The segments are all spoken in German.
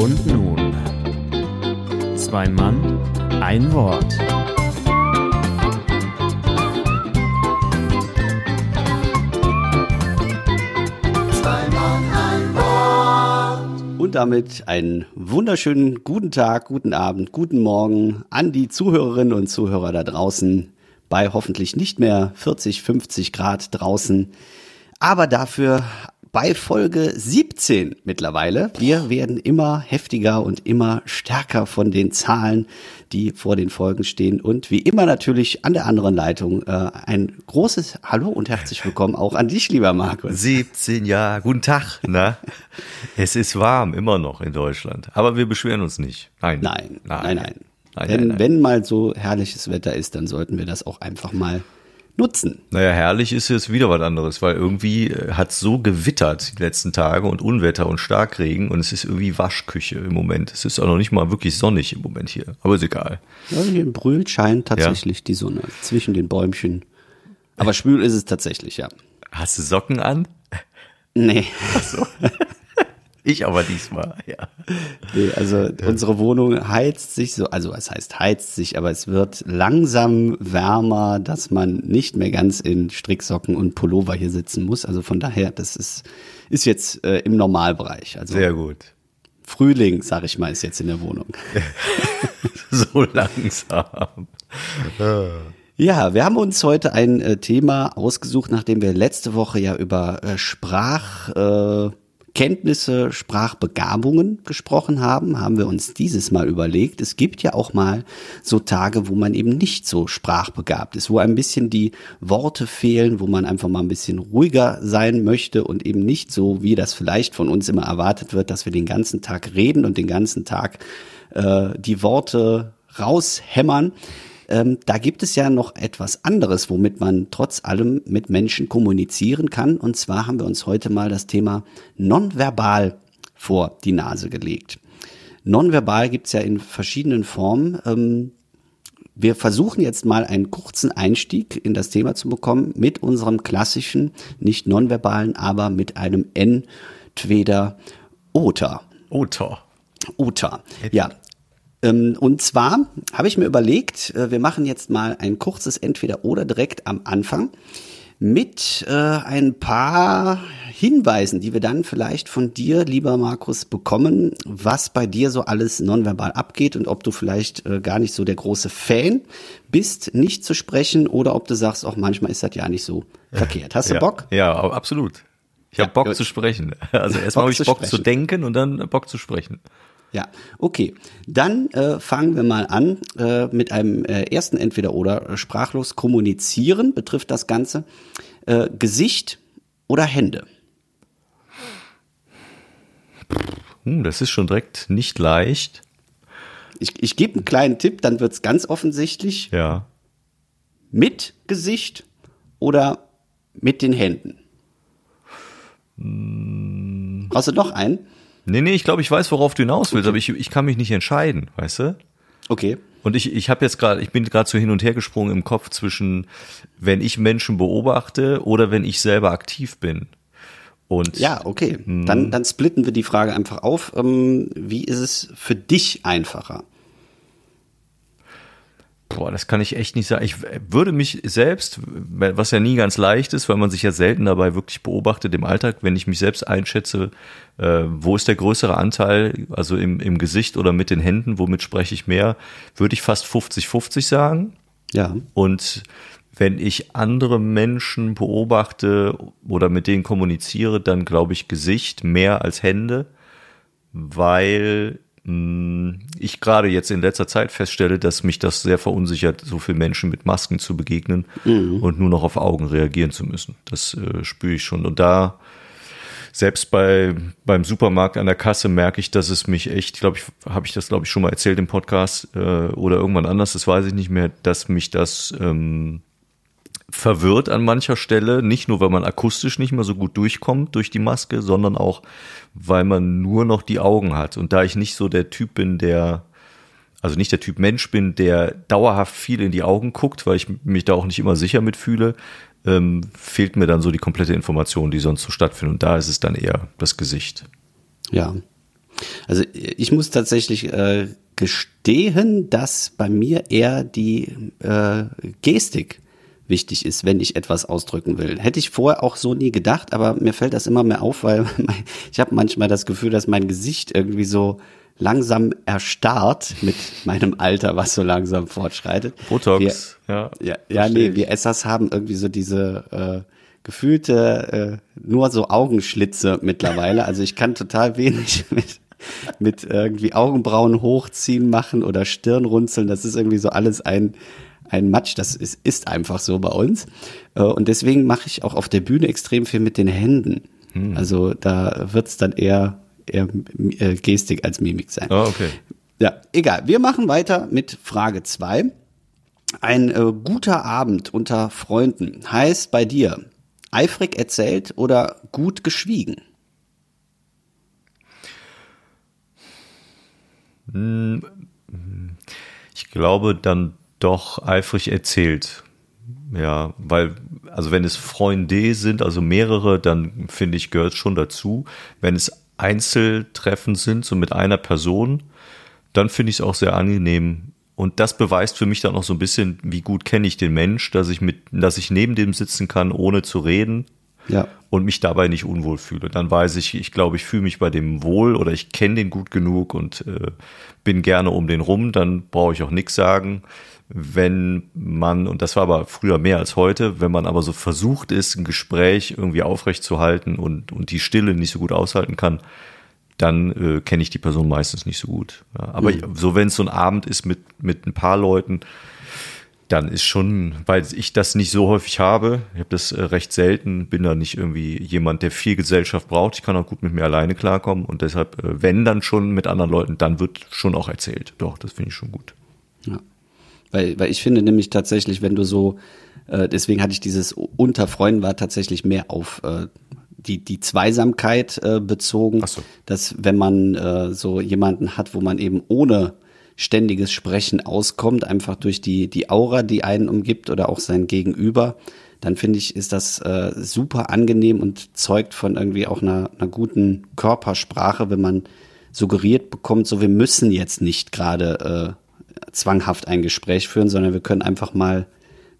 Und nun, zwei Mann, ein Wort. Und damit einen wunderschönen guten Tag, guten Abend, guten Morgen an die Zuhörerinnen und Zuhörer da draußen bei hoffentlich nicht mehr 40, 50 Grad draußen, aber dafür bei Folge 17 mittlerweile. Wir werden immer heftiger und immer stärker von den Zahlen, die vor den Folgen stehen. Und wie immer natürlich an der anderen Leitung äh, ein großes Hallo und herzlich willkommen auch an dich, lieber Markus. 17 Jahre, guten Tag. Na, es ist warm immer noch in Deutschland, aber wir beschweren uns nicht. Nein, nein, nein, nein. nein. nein wenn, nein, wenn mal so herrliches Wetter ist, dann sollten wir das auch einfach mal nutzen. Naja, herrlich ist jetzt wieder was anderes, weil irgendwie äh, hat so gewittert die letzten Tage und Unwetter und Starkregen und es ist irgendwie Waschküche im Moment. Es ist auch noch nicht mal wirklich sonnig im Moment hier, aber ist egal. Ja, hier in Brühl scheint tatsächlich ja? die Sonne zwischen den Bäumchen. Aber schwül ist es tatsächlich, ja. Hast du Socken an? Nee. Ach so. Ich aber diesmal, ja. Nee, also ja. unsere Wohnung heizt sich so, also es heißt heizt sich, aber es wird langsam wärmer, dass man nicht mehr ganz in Stricksocken und Pullover hier sitzen muss. Also von daher, das ist, ist jetzt äh, im Normalbereich. Also Sehr gut. Frühling, sag ich mal, ist jetzt in der Wohnung. so langsam. Ja, wir haben uns heute ein äh, Thema ausgesucht, nachdem wir letzte Woche ja über äh, Sprach, äh, Kenntnisse, Sprachbegabungen gesprochen haben, haben wir uns dieses Mal überlegt, es gibt ja auch mal so Tage, wo man eben nicht so sprachbegabt ist, wo ein bisschen die Worte fehlen, wo man einfach mal ein bisschen ruhiger sein möchte und eben nicht so, wie das vielleicht von uns immer erwartet wird, dass wir den ganzen Tag reden und den ganzen Tag äh, die Worte raushämmern. Ähm, da gibt es ja noch etwas anderes, womit man trotz allem mit Menschen kommunizieren kann. Und zwar haben wir uns heute mal das Thema nonverbal vor die Nase gelegt. Nonverbal gibt's ja in verschiedenen Formen. Ähm, wir versuchen jetzt mal einen kurzen Einstieg in das Thema zu bekommen mit unserem klassischen, nicht nonverbalen, aber mit einem entweder oder. Oder. Oder. Ja, und zwar habe ich mir überlegt, äh, wir machen jetzt mal ein kurzes Entweder-Oder direkt am Anfang mit äh, ein paar Hinweisen, die wir dann vielleicht von dir, lieber Markus, bekommen, was bei dir so alles nonverbal abgeht und ob du vielleicht äh, gar nicht so der große Fan bist, nicht zu sprechen oder ob du sagst, auch manchmal ist das ja nicht so verkehrt. Hast du ja, Bock? Ja, absolut. Ich habe ja, Bock gut. zu sprechen. Also erstmal habe ich Bock zu denken und dann Bock zu sprechen. Ja, okay. Dann äh, fangen wir mal an äh, mit einem äh, ersten Entweder-Oder. Sprachlos kommunizieren betrifft das Ganze. Äh, Gesicht oder Hände? Hm, das ist schon direkt nicht leicht. Ich, ich gebe einen kleinen Tipp, dann wird's ganz offensichtlich. Ja. Mit Gesicht oder mit den Händen? Hm. Brauchst du noch einen? Nee, nee, ich glaube, ich weiß, worauf du hinaus willst, okay. aber ich, ich kann mich nicht entscheiden, weißt du? Okay. Und ich, ich habe jetzt gerade, ich bin gerade so hin und her gesprungen im Kopf zwischen, wenn ich Menschen beobachte oder wenn ich selber aktiv bin. Und ja, okay. Dann, dann splitten wir die Frage einfach auf. Ähm, wie ist es für dich einfacher? Boah, das kann ich echt nicht sagen. Ich würde mich selbst, was ja nie ganz leicht ist, weil man sich ja selten dabei wirklich beobachtet im Alltag, wenn ich mich selbst einschätze, äh, wo ist der größere Anteil, also im, im Gesicht oder mit den Händen, womit spreche ich mehr, würde ich fast 50-50 sagen. Ja. Und wenn ich andere Menschen beobachte oder mit denen kommuniziere, dann glaube ich Gesicht mehr als Hände, weil ich gerade jetzt in letzter Zeit feststelle, dass mich das sehr verunsichert, so viel Menschen mit Masken zu begegnen mhm. und nur noch auf Augen reagieren zu müssen. Das äh, spüre ich schon. Und da selbst bei beim Supermarkt an der Kasse merke ich, dass es mich echt, glaube ich, habe ich das glaube ich schon mal erzählt im Podcast äh, oder irgendwann anders, das weiß ich nicht mehr, dass mich das ähm, verwirrt an mancher Stelle, nicht nur, weil man akustisch nicht mehr so gut durchkommt durch die Maske, sondern auch, weil man nur noch die Augen hat. Und da ich nicht so der Typ bin, der, also nicht der Typ Mensch bin, der dauerhaft viel in die Augen guckt, weil ich mich da auch nicht immer sicher mitfühle, ähm, fehlt mir dann so die komplette Information, die sonst so stattfindet. Und da ist es dann eher das Gesicht. Ja. Also ich muss tatsächlich äh, gestehen, dass bei mir eher die äh, Gestik wichtig ist, wenn ich etwas ausdrücken will. Hätte ich vorher auch so nie gedacht, aber mir fällt das immer mehr auf, weil ich habe manchmal das Gefühl, dass mein Gesicht irgendwie so langsam erstarrt mit meinem Alter, was so langsam fortschreitet. Botox, wir, ja. Ja, ja nee, wir Essers haben irgendwie so diese äh, gefühlte, äh, nur so Augenschlitze mittlerweile. Also ich kann total wenig mit, mit irgendwie Augenbrauen hochziehen machen oder Stirn runzeln. Das ist irgendwie so alles ein, ein Matsch. Das ist, ist einfach so bei uns. Äh, und deswegen mache ich auch auf der Bühne extrem viel mit den Händen. Hm. Also da wird's dann eher eher äh, Gestik als Mimik sein. Oh, okay. Ja, egal. Wir machen weiter mit Frage zwei. Ein äh, guter Abend unter Freunden heißt bei dir eifrig erzählt oder gut geschwiegen? Hm, ich glaube dann doch eifrig erzählt. Ja, weil, also wenn es Freunde sind, also mehrere, dann finde ich, gehört schon dazu. Wenn es Einzeltreffen sind, so mit einer Person, dann finde ich es auch sehr angenehm. Und das beweist für mich dann auch so ein bisschen, wie gut kenne ich den Mensch, dass ich mit, dass ich neben dem sitzen kann, ohne zu reden. Ja. Und mich dabei nicht unwohl fühle. Dann weiß ich, ich glaube, ich fühle mich bei dem wohl oder ich kenne den gut genug und äh, bin gerne um den rum, dann brauche ich auch nichts sagen wenn man, und das war aber früher mehr als heute, wenn man aber so versucht ist, ein Gespräch irgendwie aufrechtzuerhalten und, und die Stille nicht so gut aushalten kann, dann äh, kenne ich die Person meistens nicht so gut. Ja, aber mhm. so, wenn es so ein Abend ist mit, mit ein paar Leuten, dann ist schon, weil ich das nicht so häufig habe, ich habe das äh, recht selten, bin da nicht irgendwie jemand, der viel Gesellschaft braucht. Ich kann auch gut mit mir alleine klarkommen und deshalb, äh, wenn dann schon mit anderen Leuten, dann wird schon auch erzählt. Doch, das finde ich schon gut. Weil, weil ich finde nämlich tatsächlich, wenn du so, äh, deswegen hatte ich dieses unter Freunden war tatsächlich mehr auf äh, die, die Zweisamkeit äh, bezogen, so. dass wenn man äh, so jemanden hat, wo man eben ohne ständiges Sprechen auskommt, einfach durch die, die Aura, die einen umgibt oder auch sein Gegenüber, dann finde ich, ist das äh, super angenehm und zeugt von irgendwie auch einer, einer guten Körpersprache, wenn man suggeriert bekommt, so wir müssen jetzt nicht gerade äh, zwanghaft ein Gespräch führen, sondern wir können einfach mal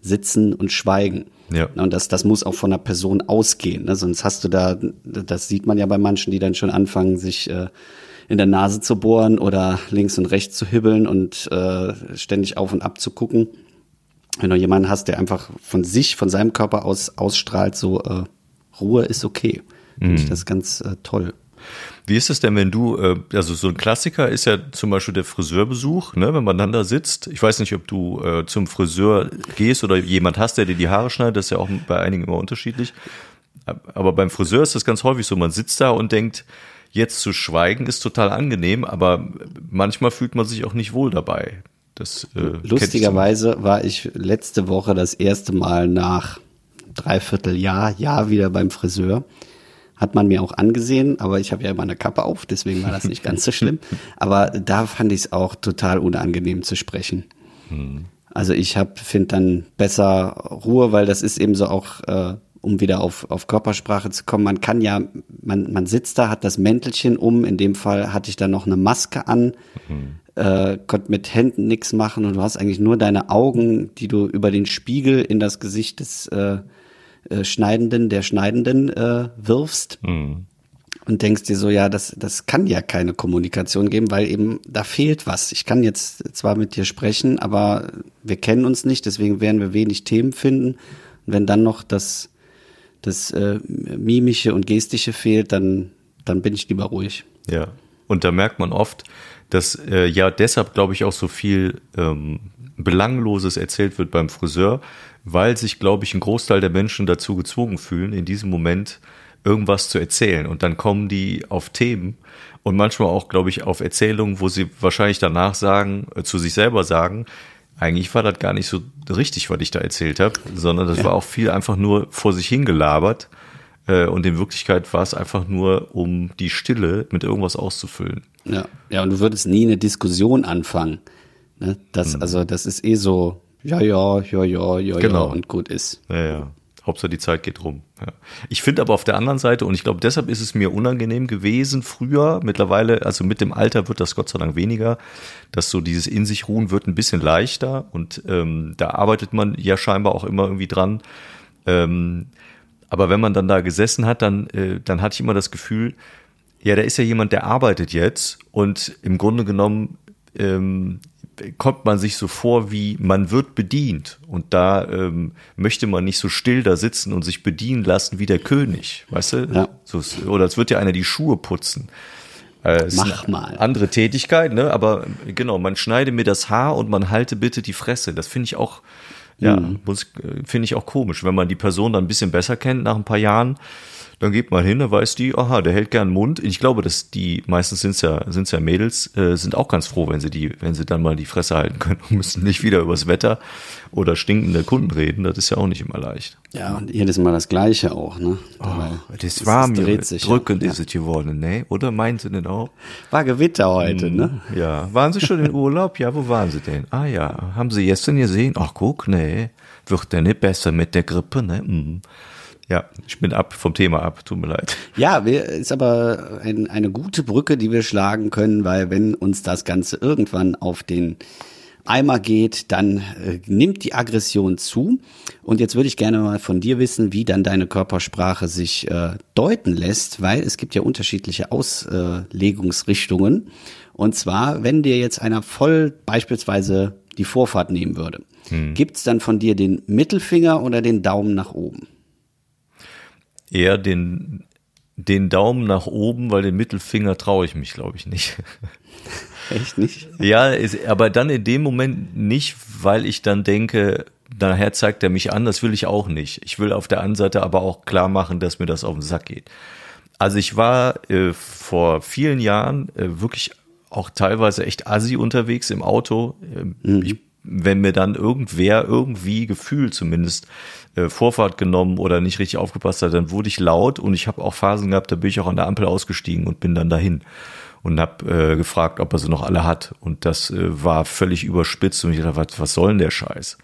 sitzen und schweigen. Ja. Und das, das muss auch von der Person ausgehen. Ne? Sonst hast du da, das sieht man ja bei manchen, die dann schon anfangen, sich äh, in der Nase zu bohren oder links und rechts zu hibbeln und äh, ständig auf und ab zu gucken. Wenn du jemanden hast, der einfach von sich, von seinem Körper aus ausstrahlt, so äh, Ruhe ist okay. Finde mhm. ich das ganz äh, toll. Wie ist es denn, wenn du, äh, also so ein Klassiker ist ja zum Beispiel der Friseurbesuch, ne, wenn man dann da sitzt. Ich weiß nicht, ob du äh, zum Friseur gehst oder jemand hast, der dir die Haare schneidet, das ist ja auch bei einigen immer unterschiedlich. Aber beim Friseur ist das ganz häufig so, man sitzt da und denkt, jetzt zu schweigen ist total angenehm, aber manchmal fühlt man sich auch nicht wohl dabei. Das, äh, Lustigerweise war ich letzte Woche das erste Mal nach dreiviertel Jahr, Jahr wieder beim Friseur. Hat man mir auch angesehen, aber ich habe ja immer eine Kappe auf, deswegen war das nicht ganz so schlimm. Aber da fand ich es auch total unangenehm zu sprechen. Mhm. Also ich habe finde dann besser Ruhe, weil das ist eben so auch, äh, um wieder auf, auf Körpersprache zu kommen. Man kann ja, man, man sitzt da, hat das Mäntelchen um. In dem Fall hatte ich dann noch eine Maske an. Mhm. Äh, konnte mit Händen nichts machen und du hast eigentlich nur deine Augen, die du über den Spiegel in das Gesicht des äh, äh, Schneidenden der Schneidenden äh, wirfst. Mhm. Und denkst dir so, ja, das, das kann ja keine Kommunikation geben, weil eben da fehlt was. Ich kann jetzt zwar mit dir sprechen, aber wir kennen uns nicht, deswegen werden wir wenig Themen finden. Und wenn dann noch das, das äh, Mimische und Gestische fehlt, dann, dann bin ich lieber ruhig. Ja, und da merkt man oft, dass äh, ja deshalb, glaube ich, auch so viel ähm, Belangloses erzählt wird beim Friseur, weil sich, glaube ich, ein Großteil der Menschen dazu gezwungen fühlen, in diesem Moment irgendwas zu erzählen. Und dann kommen die auf Themen und manchmal auch, glaube ich, auf Erzählungen, wo sie wahrscheinlich danach sagen, äh, zu sich selber sagen, eigentlich war das gar nicht so richtig, was ich da erzählt habe, sondern das ja. war auch viel einfach nur vor sich hingelabert. Äh, und in Wirklichkeit war es einfach nur, um die Stille mit irgendwas auszufüllen. Ja, ja, und du würdest nie eine Diskussion anfangen. Ne? Das, mhm. also, das ist eh so, ja, ja, ja, ja, ja, genau. ja und gut ist. Ja, ja. Hauptsache die Zeit geht rum. Ja. Ich finde aber auf der anderen Seite, und ich glaube, deshalb ist es mir unangenehm gewesen früher, mittlerweile, also mit dem Alter wird das Gott sei Dank weniger, dass so dieses in sich ruhen wird ein bisschen leichter und ähm, da arbeitet man ja scheinbar auch immer irgendwie dran. Ähm, aber wenn man dann da gesessen hat, dann, äh, dann hatte ich immer das Gefühl, ja, da ist ja jemand, der arbeitet jetzt und im Grunde genommen ähm, kommt man sich so vor, wie man wird bedient. Und da ähm, möchte man nicht so still da sitzen und sich bedienen lassen wie der König, weißt du? Ja. So, oder es wird ja einer die Schuhe putzen. Äh, Mach mal. Andere Tätigkeit, ne? Aber genau, man schneide mir das Haar und man halte bitte die Fresse. Das finde ich auch, ja, mhm. finde ich auch komisch, wenn man die Person dann ein bisschen besser kennt nach ein paar Jahren dann geht man hin, da weiß die, aha, der hält gern Mund. Ich glaube, dass die, meistens sind es ja, sind's ja Mädels, äh, sind auch ganz froh, wenn sie die, wenn sie dann mal die Fresse halten können und müssen nicht wieder übers Wetter oder stinkende Kunden reden. Das ist ja auch nicht immer leicht. Ja, und jedes Mal das Gleiche auch, ne? Oh, das war mir drückend ja. ist es geworden, ne? Oder meinen Sie denn auch? War Gewitter heute, hm, ne? Ja. Waren Sie schon in Urlaub? Ja, wo waren Sie denn? Ah ja, haben Sie gestern gesehen? Ach guck, ne? Wird der nicht besser mit der Grippe, ne? Hm. Ja, ich bin ab vom Thema ab, tut mir leid. Ja, wir, ist aber ein, eine gute Brücke, die wir schlagen können, weil wenn uns das Ganze irgendwann auf den Eimer geht, dann äh, nimmt die Aggression zu. Und jetzt würde ich gerne mal von dir wissen, wie dann deine Körpersprache sich äh, deuten lässt, weil es gibt ja unterschiedliche Auslegungsrichtungen. Und zwar, wenn dir jetzt einer voll beispielsweise die Vorfahrt nehmen würde, hm. gibt's dann von dir den Mittelfinger oder den Daumen nach oben? Eher den, den Daumen nach oben, weil den Mittelfinger traue ich mich, glaube ich, nicht. Echt nicht? Ja, ist, aber dann in dem Moment nicht, weil ich dann denke, nachher zeigt er mich an, das will ich auch nicht. Ich will auf der anderen Seite aber auch klar machen, dass mir das auf den Sack geht. Also ich war äh, vor vielen Jahren äh, wirklich auch teilweise echt assi unterwegs im Auto. Äh, mhm. ich, wenn mir dann irgendwer irgendwie gefühlt zumindest äh, Vorfahrt genommen oder nicht richtig aufgepasst hat, dann wurde ich laut und ich habe auch Phasen gehabt, da bin ich auch an der Ampel ausgestiegen und bin dann dahin und habe äh, gefragt, ob er sie noch alle hat. Und das äh, war völlig überspitzt und ich dachte, was, was soll denn der Scheiß?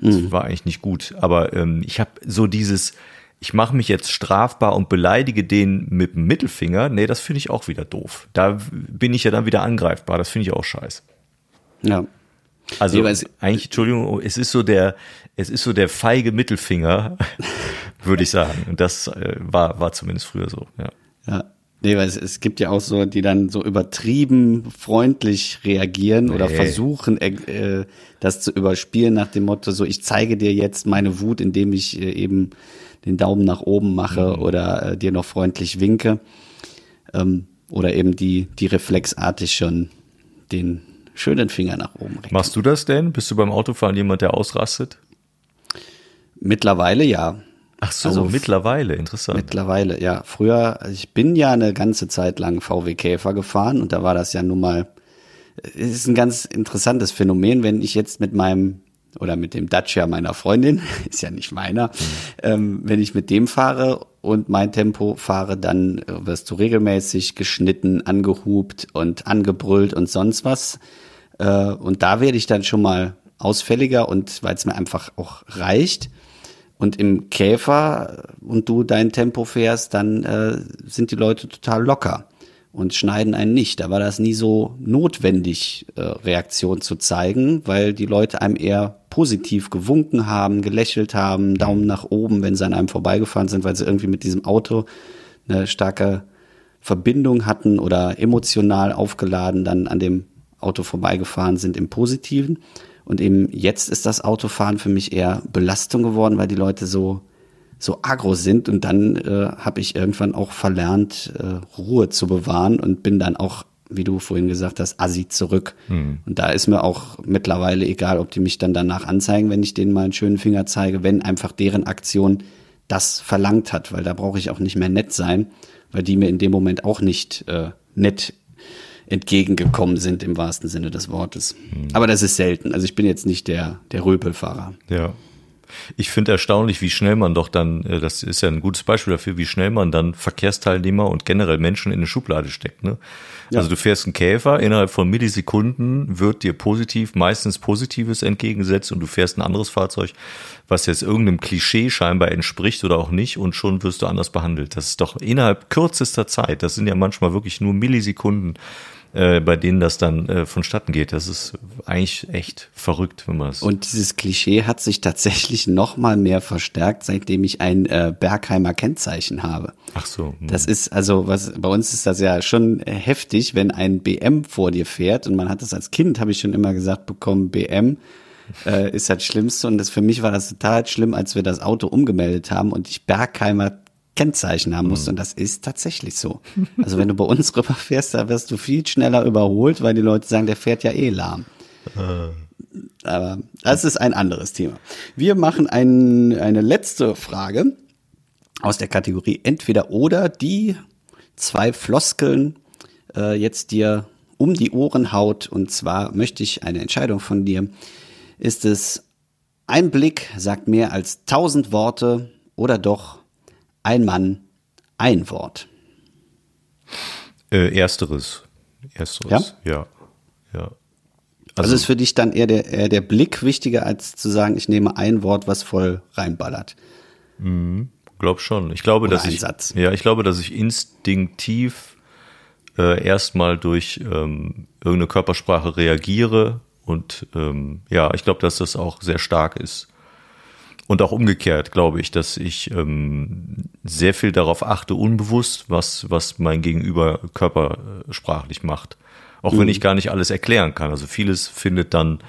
Das mhm. war eigentlich nicht gut. Aber ähm, ich habe so dieses, ich mache mich jetzt strafbar und beleidige den mit dem Mittelfinger. Nee, das finde ich auch wieder doof. Da bin ich ja dann wieder angreifbar. Das finde ich auch scheiße. Ja. Also nee, eigentlich, Entschuldigung, es ist so der, es ist so der feige Mittelfinger, würde ich sagen. Und das äh, war, war zumindest früher so, ja. Ja. Nee, weil es, es gibt ja auch so, die dann so übertrieben freundlich reagieren nee. oder versuchen, äh, das zu überspielen nach dem Motto, so ich zeige dir jetzt meine Wut, indem ich äh, eben den Daumen nach oben mache mhm. oder äh, dir noch freundlich winke. Ähm, oder eben die, die reflexartig schon den schönen Finger nach oben recken. Machst du das denn? Bist du beim Autofahren jemand, der ausrastet? Mittlerweile ja. Ach so, also, mittlerweile, interessant. Mittlerweile, ja. Früher, ich bin ja eine ganze Zeit lang VW Käfer gefahren und da war das ja nun mal, es ist ein ganz interessantes Phänomen, wenn ich jetzt mit meinem oder mit dem Dacia meiner Freundin, ist ja nicht meiner, ähm, wenn ich mit dem fahre und mein Tempo fahre, dann wirst du regelmäßig geschnitten, angehupt und angebrüllt und sonst was. Äh, und da werde ich dann schon mal ausfälliger und weil es mir einfach auch reicht. Und im Käfer und du dein Tempo fährst, dann äh, sind die Leute total locker und schneiden einen nicht. Da war das nie so notwendig, äh, Reaktion zu zeigen, weil die Leute einem eher positiv gewunken haben, gelächelt haben, Daumen nach oben, wenn sie an einem vorbeigefahren sind, weil sie irgendwie mit diesem Auto eine starke Verbindung hatten oder emotional aufgeladen dann an dem Auto vorbeigefahren sind im Positiven. Und eben jetzt ist das Autofahren für mich eher Belastung geworden, weil die Leute so so agro sind und dann äh, habe ich irgendwann auch verlernt, äh, Ruhe zu bewahren und bin dann auch, wie du vorhin gesagt hast, assi zurück. Mhm. Und da ist mir auch mittlerweile egal, ob die mich dann danach anzeigen, wenn ich denen mal einen schönen Finger zeige, wenn einfach deren Aktion das verlangt hat, weil da brauche ich auch nicht mehr nett sein, weil die mir in dem Moment auch nicht äh, nett entgegengekommen sind im wahrsten Sinne des Wortes. Mhm. Aber das ist selten. Also ich bin jetzt nicht der, der Röpelfahrer. Ja. Ich finde erstaunlich, wie schnell man doch dann, äh, das ist ja ein gutes Beispiel dafür, wie schnell man dann Verkehrsteilnehmer und generell Menschen in eine Schublade steckt. Ne? Ja. Also du fährst einen Käfer, innerhalb von Millisekunden wird dir positiv, meistens Positives entgegengesetzt und du fährst ein anderes Fahrzeug, was jetzt irgendeinem Klischee scheinbar entspricht oder auch nicht und schon wirst du anders behandelt. Das ist doch innerhalb kürzester Zeit, das sind ja manchmal wirklich nur Millisekunden, äh, bei denen das dann äh, vonstatten geht. Das ist eigentlich echt verrückt, wenn man es. Und dieses Klischee hat sich tatsächlich noch mal mehr verstärkt, seitdem ich ein äh, Bergheimer Kennzeichen habe. Ach so. Hm. Das ist also was bei uns ist das ja schon heftig, wenn ein BM vor dir fährt und man hat das als Kind habe ich schon immer gesagt bekommen BM äh, ist das Schlimmste und das für mich war das total schlimm, als wir das Auto umgemeldet haben und ich Bergheimer Kennzeichen haben musst. Mhm. Und das ist tatsächlich so. Also wenn du bei uns rüberfährst, da wirst du viel schneller überholt, weil die Leute sagen, der fährt ja eh lahm. Äh. Aber das ist ein anderes Thema. Wir machen ein, eine letzte Frage aus der Kategorie entweder oder, die zwei Floskeln äh, jetzt dir um die Ohren haut. Und zwar möchte ich eine Entscheidung von dir. Ist es ein Blick sagt mehr als tausend Worte oder doch ein Mann, ein Wort. Äh, ersteres. Ersteres. Ja. Ja. ja. Also, also ist für dich dann eher der, eher der Blick wichtiger, als zu sagen, ich nehme ein Wort, was voll reinballert. Mhm, glaub schon. Ich glaube, Oder dass ich, Satz. ja, ich glaube, dass ich instinktiv äh, erstmal durch ähm, irgendeine Körpersprache reagiere und ähm, ja, ich glaube, dass das auch sehr stark ist. Und auch umgekehrt glaube ich, dass ich ähm, sehr viel darauf achte, unbewusst, was, was mein Gegenüber körpersprachlich macht. Auch mhm. wenn ich gar nicht alles erklären kann. Also vieles findet dann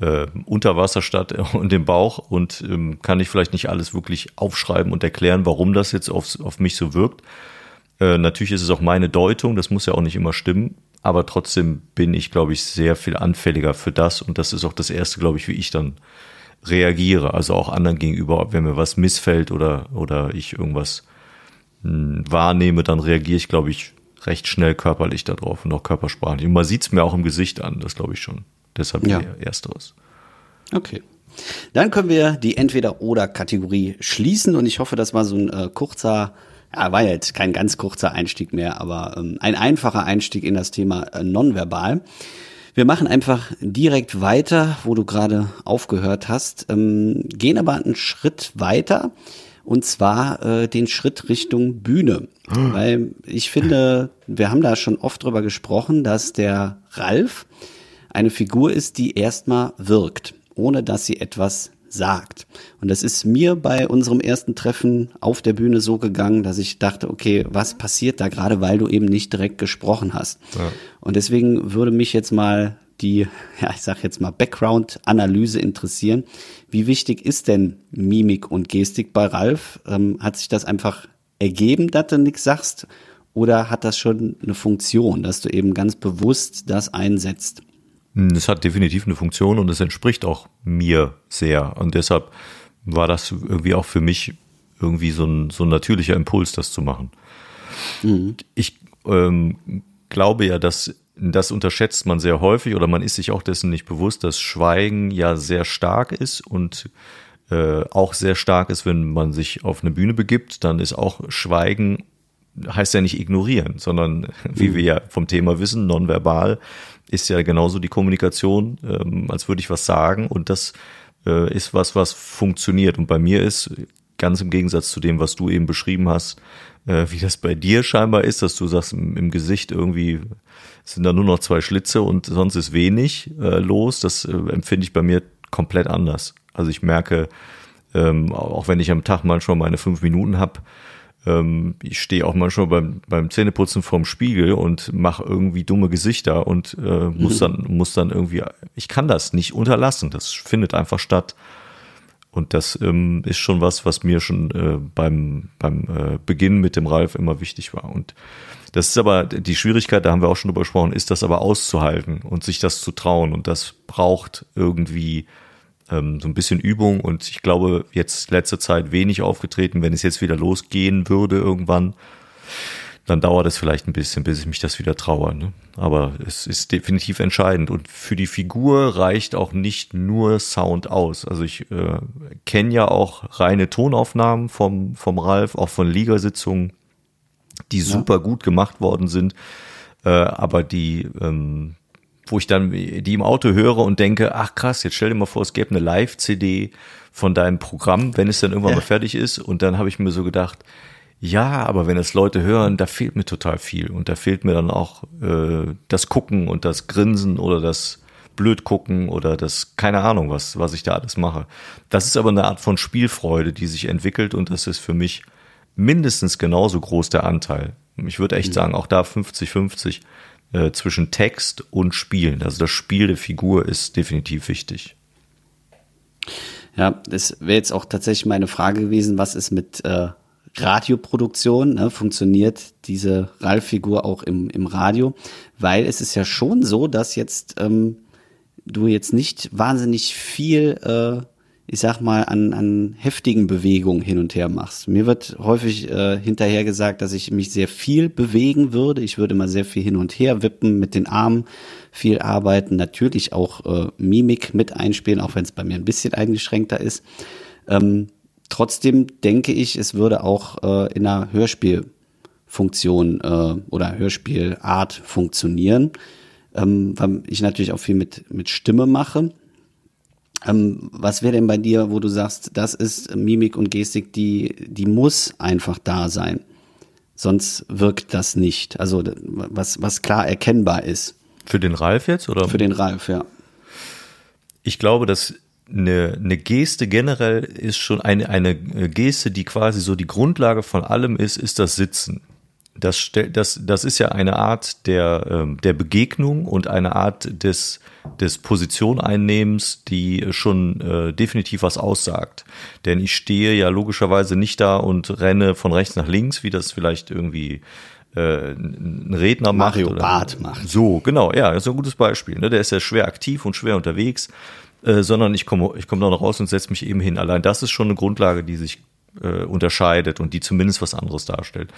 äh, unter Wasser statt und im Bauch und ähm, kann ich vielleicht nicht alles wirklich aufschreiben und erklären, warum das jetzt auf, auf mich so wirkt. Äh, natürlich ist es auch meine Deutung, das muss ja auch nicht immer stimmen, aber trotzdem bin ich, glaube ich, sehr viel anfälliger für das und das ist auch das Erste, glaube ich, wie ich dann reagiere, also auch anderen gegenüber, wenn mir was missfällt oder, oder ich irgendwas mh, hm, wahrnehme, dann reagiere ich, glaube ich, recht schnell körperlich darauf und auch körpersprachlich. Und man sieht es mir auch im Gesicht an, das glaube ich schon. Deshalb ja. ersteres. Okay. Dann können wir die Entweder-Oder-Kategorie schließen und ich hoffe, das war so ein äh, kurzer, ja, war jetzt kein ganz kurzer Einstieg mehr, aber ähm, ein einfacher Einstieg in das Thema äh, Nonverbal. Wir machen einfach direkt weiter, wo du gerade aufgehört hast, ähm, gehen aber einen Schritt weiter und zwar äh, den Schritt Richtung Bühne. Mhm. Weil ich finde, wir haben da schon oft drüber gesprochen, dass der Ralf eine Figur ist, die erstmal wirkt, ohne dass sie etwas sagt. Und das ist mir bei unserem ersten Treffen auf der Bühne so gegangen, dass ich dachte, okay, was passiert da gerade, weil du eben nicht direkt gesprochen hast. Ja. Und deswegen würde mich jetzt mal die, ja, ich sag jetzt mal Background-Analyse interessieren. Wie wichtig ist denn Mimik und Gestik bei Ralf? Ähm, hat sich das einfach ergeben, dass du nichts sagst? Oder hat das schon eine Funktion, dass du eben ganz bewusst das einsetzt? Es hat definitiv eine Funktion und es entspricht auch mir sehr. Und deshalb war das irgendwie auch für mich irgendwie so ein, so ein natürlicher Impuls, das zu machen. Mhm. Ich ähm, glaube ja, dass das unterschätzt man sehr häufig oder man ist sich auch dessen nicht bewusst, dass Schweigen ja sehr stark ist und äh, auch sehr stark ist, wenn man sich auf eine Bühne begibt, dann ist auch Schweigen heißt ja nicht ignorieren, sondern wie mhm. wir ja vom Thema wissen, nonverbal ist ja genauso die Kommunikation, ähm, als würde ich was sagen und das äh, ist was, was funktioniert und bei mir ist ganz im Gegensatz zu dem, was du eben beschrieben hast, äh, wie das bei dir scheinbar ist, dass du sagst, im, im Gesicht irgendwie sind da nur noch zwei Schlitze und sonst ist wenig äh, los. Das äh, empfinde ich bei mir komplett anders. Also ich merke, ähm, auch wenn ich am Tag manchmal meine fünf Minuten habe, ähm, ich stehe auch manchmal beim, beim Zähneputzen vorm Spiegel und mache irgendwie dumme Gesichter und äh, muss dann muss dann irgendwie, ich kann das nicht unterlassen. Das findet einfach statt. Und das ähm, ist schon was, was mir schon äh, beim, beim äh, Beginn mit dem Ralf immer wichtig war. Und das ist aber die Schwierigkeit, da haben wir auch schon drüber gesprochen, ist das aber auszuhalten und sich das zu trauen. Und das braucht irgendwie ähm, so ein bisschen Übung und ich glaube, jetzt letzte Zeit wenig aufgetreten, wenn es jetzt wieder losgehen würde irgendwann, dann dauert es vielleicht ein bisschen, bis ich mich das wieder traue. Ne? Aber es ist definitiv entscheidend. Und für die Figur reicht auch nicht nur Sound aus. Also ich äh, kenne ja auch reine Tonaufnahmen vom, vom Ralf, auch von Ligasitzungen, die ja. super gut gemacht worden sind. Äh, aber die, ähm, wo ich dann die im Auto höre und denke, ach krass, jetzt stell dir mal vor, es gäbe eine Live-CD von deinem Programm, wenn es dann irgendwann ja. mal fertig ist. Und dann habe ich mir so gedacht, ja, aber wenn es Leute hören, da fehlt mir total viel. Und da fehlt mir dann auch äh, das Gucken und das Grinsen oder das blöd gucken oder das, keine Ahnung, was, was ich da alles mache. Das ist aber eine Art von Spielfreude, die sich entwickelt und das ist für mich mindestens genauso groß der Anteil. Ich würde echt mhm. sagen, auch da 50-50 äh, zwischen Text und Spielen. Also das Spiel der Figur ist definitiv wichtig. Ja, das wäre jetzt auch tatsächlich meine Frage gewesen, was ist mit äh, Radioproduktion, ne, funktioniert diese Ralf-Figur auch im, im Radio, weil es ist ja schon so, dass jetzt ähm, du jetzt nicht wahnsinnig viel, äh, ich sag mal, an, an heftigen Bewegungen hin und her machst. Mir wird häufig äh, hinterher gesagt, dass ich mich sehr viel bewegen würde. Ich würde mal sehr viel hin und her wippen, mit den Armen viel arbeiten, natürlich auch äh, Mimik mit einspielen, auch wenn es bei mir ein bisschen eingeschränkter ist. Ähm, Trotzdem denke ich, es würde auch äh, in einer Hörspielfunktion äh, oder Hörspielart funktionieren, ähm, weil ich natürlich auch viel mit, mit Stimme mache. Ähm, was wäre denn bei dir, wo du sagst, das ist Mimik und Gestik, die, die muss einfach da sein? Sonst wirkt das nicht. Also was, was klar erkennbar ist. Für den Ralf jetzt, oder? Für den Ralf, ja. Ich glaube, dass eine, eine Geste generell ist schon eine, eine Geste, die quasi so die Grundlage von allem ist, ist das Sitzen. Das, das, das ist ja eine Art der, ähm, der Begegnung und eine Art des, des Positioneinnehmens, die schon äh, definitiv was aussagt. Denn ich stehe ja logischerweise nicht da und renne von rechts nach links, wie das vielleicht irgendwie äh, ein Redner Mario macht. Mario Barth macht. So, genau, ja, das ist ein gutes Beispiel. Ne? Der ist ja schwer aktiv und schwer unterwegs äh, sondern ich komme ich komme da noch raus und setze mich eben hin. Allein das ist schon eine Grundlage, die sich äh, unterscheidet und die zumindest was anderes darstellt.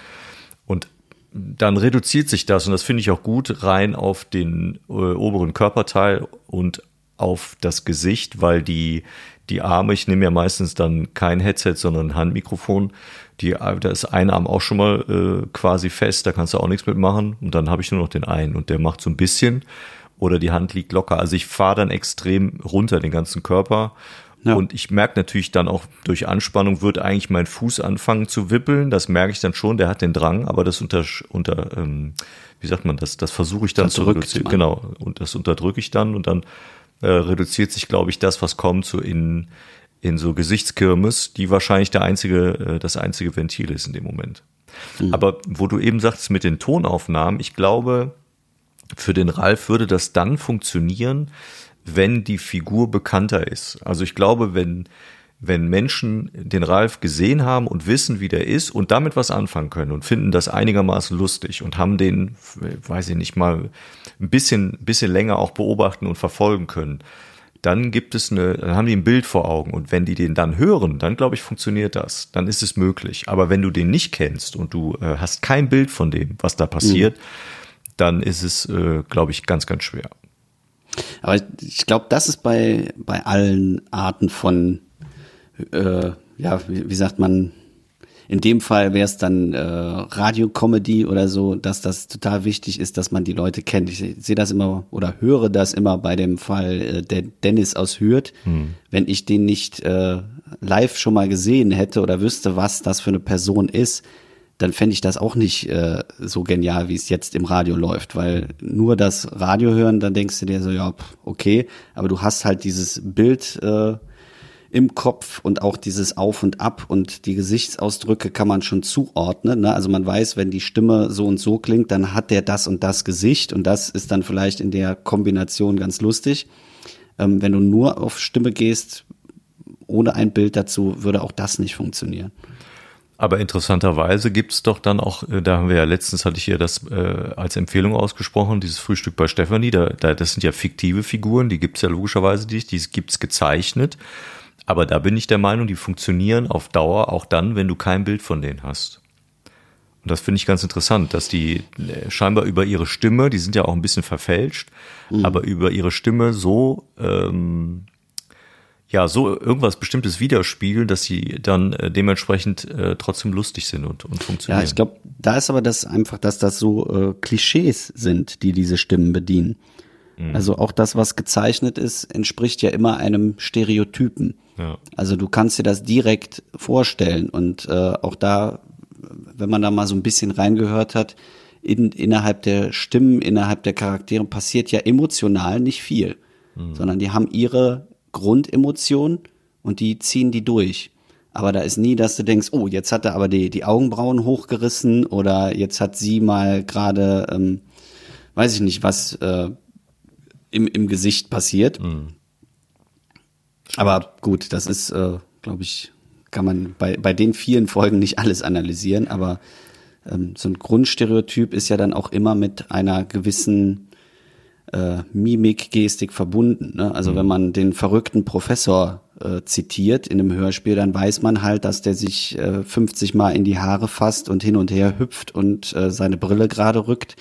Und dann reduziert sich das, und das finde ich auch gut, rein auf den äh, oberen Körperteil und auf das Gesicht, weil die, die Arme, ich nehme ja meistens dann kein Headset, sondern ein Handmikrofon, die, da ist ein Arm auch schon mal äh, quasi fest, da kannst du auch nichts mitmachen und dann habe ich nur noch den einen und der macht so ein bisschen oder die Hand liegt locker. Also ich fahre dann extrem runter den ganzen Körper. Ja. Und ich merke natürlich dann auch durch Anspannung wird eigentlich mein Fuß anfangen zu wippeln. Das merke ich dann schon, der hat den Drang, aber das unter, unter ähm, wie sagt man das, das versuche ich dann das zu reduzieren. Genau, und das unterdrücke ich dann und dann äh, reduziert sich, glaube ich, das, was kommt, so in, in so Gesichtskirmes, die wahrscheinlich der einzige, äh, das einzige Ventil ist in dem Moment. Mhm. Aber wo du eben sagst mit den Tonaufnahmen, ich glaube, für den Ralf würde das dann funktionieren, wenn die Figur bekannter ist. Also ich glaube, wenn, wenn Menschen den Ralf gesehen haben und wissen, wie der ist und damit was anfangen können und finden das einigermaßen lustig und haben den, weiß ich nicht mal, ein bisschen, bisschen länger auch beobachten und verfolgen können, dann gibt es eine, dann haben die ein Bild vor Augen und wenn die den dann hören, dann glaube ich, funktioniert das. Dann ist es möglich. Aber wenn du den nicht kennst und du äh, hast kein Bild von dem, was da passiert, mhm dann ist es, äh, glaube ich, ganz, ganz schwer. Aber ich glaube, das ist bei, bei allen Arten von, äh, ja, wie, wie sagt man, in dem Fall wäre es dann äh, Radiocomedy oder so, dass das total wichtig ist, dass man die Leute kennt. Ich sehe das immer oder höre das immer bei dem Fall äh, der Dennis aus Hürth. Hm. Wenn ich den nicht äh, live schon mal gesehen hätte oder wüsste, was das für eine Person ist, dann fände ich das auch nicht äh, so genial, wie es jetzt im Radio läuft, weil nur das Radio hören, dann denkst du dir so, ja, okay, aber du hast halt dieses Bild äh, im Kopf und auch dieses Auf und Ab und die Gesichtsausdrücke kann man schon zuordnen. Ne? Also man weiß, wenn die Stimme so und so klingt, dann hat der das und das Gesicht und das ist dann vielleicht in der Kombination ganz lustig. Ähm, wenn du nur auf Stimme gehst, ohne ein Bild dazu, würde auch das nicht funktionieren. Aber interessanterweise gibt's doch dann auch, äh, da haben wir ja letztens hatte ich hier das äh, als Empfehlung ausgesprochen, dieses Frühstück bei Stefanie, da, da, das sind ja fiktive Figuren, die gibt's ja logischerweise nicht, die gibt's gezeichnet. Aber da bin ich der Meinung, die funktionieren auf Dauer auch dann, wenn du kein Bild von denen hast. Und das finde ich ganz interessant, dass die äh, scheinbar über ihre Stimme, die sind ja auch ein bisschen verfälscht, mhm. aber über ihre Stimme so ähm, ja, so irgendwas Bestimmtes widerspiegeln, dass sie dann äh, dementsprechend äh, trotzdem lustig sind und, und funktionieren. Ja, ich glaube, da ist aber das einfach, dass das so äh, Klischees sind, die diese Stimmen bedienen. Mhm. Also auch das, was gezeichnet ist, entspricht ja immer einem Stereotypen. Ja. Also du kannst dir das direkt vorstellen und äh, auch da, wenn man da mal so ein bisschen reingehört hat, in, innerhalb der Stimmen, innerhalb der Charaktere passiert ja emotional nicht viel, mhm. sondern die haben ihre Grundemotion und die ziehen die durch. Aber da ist nie, dass du denkst, oh, jetzt hat er aber die, die Augenbrauen hochgerissen oder jetzt hat sie mal gerade, ähm, weiß ich nicht, was äh, im, im Gesicht passiert. Mhm. Aber gut, das ist, äh, glaube ich, kann man bei, bei den vielen Folgen nicht alles analysieren, aber ähm, so ein Grundstereotyp ist ja dann auch immer mit einer gewissen äh, Mimik, Gestik verbunden. Ne? Also mhm. wenn man den verrückten Professor äh, zitiert in einem Hörspiel, dann weiß man halt, dass der sich äh, 50 Mal in die Haare fasst und hin und her hüpft und äh, seine Brille gerade rückt,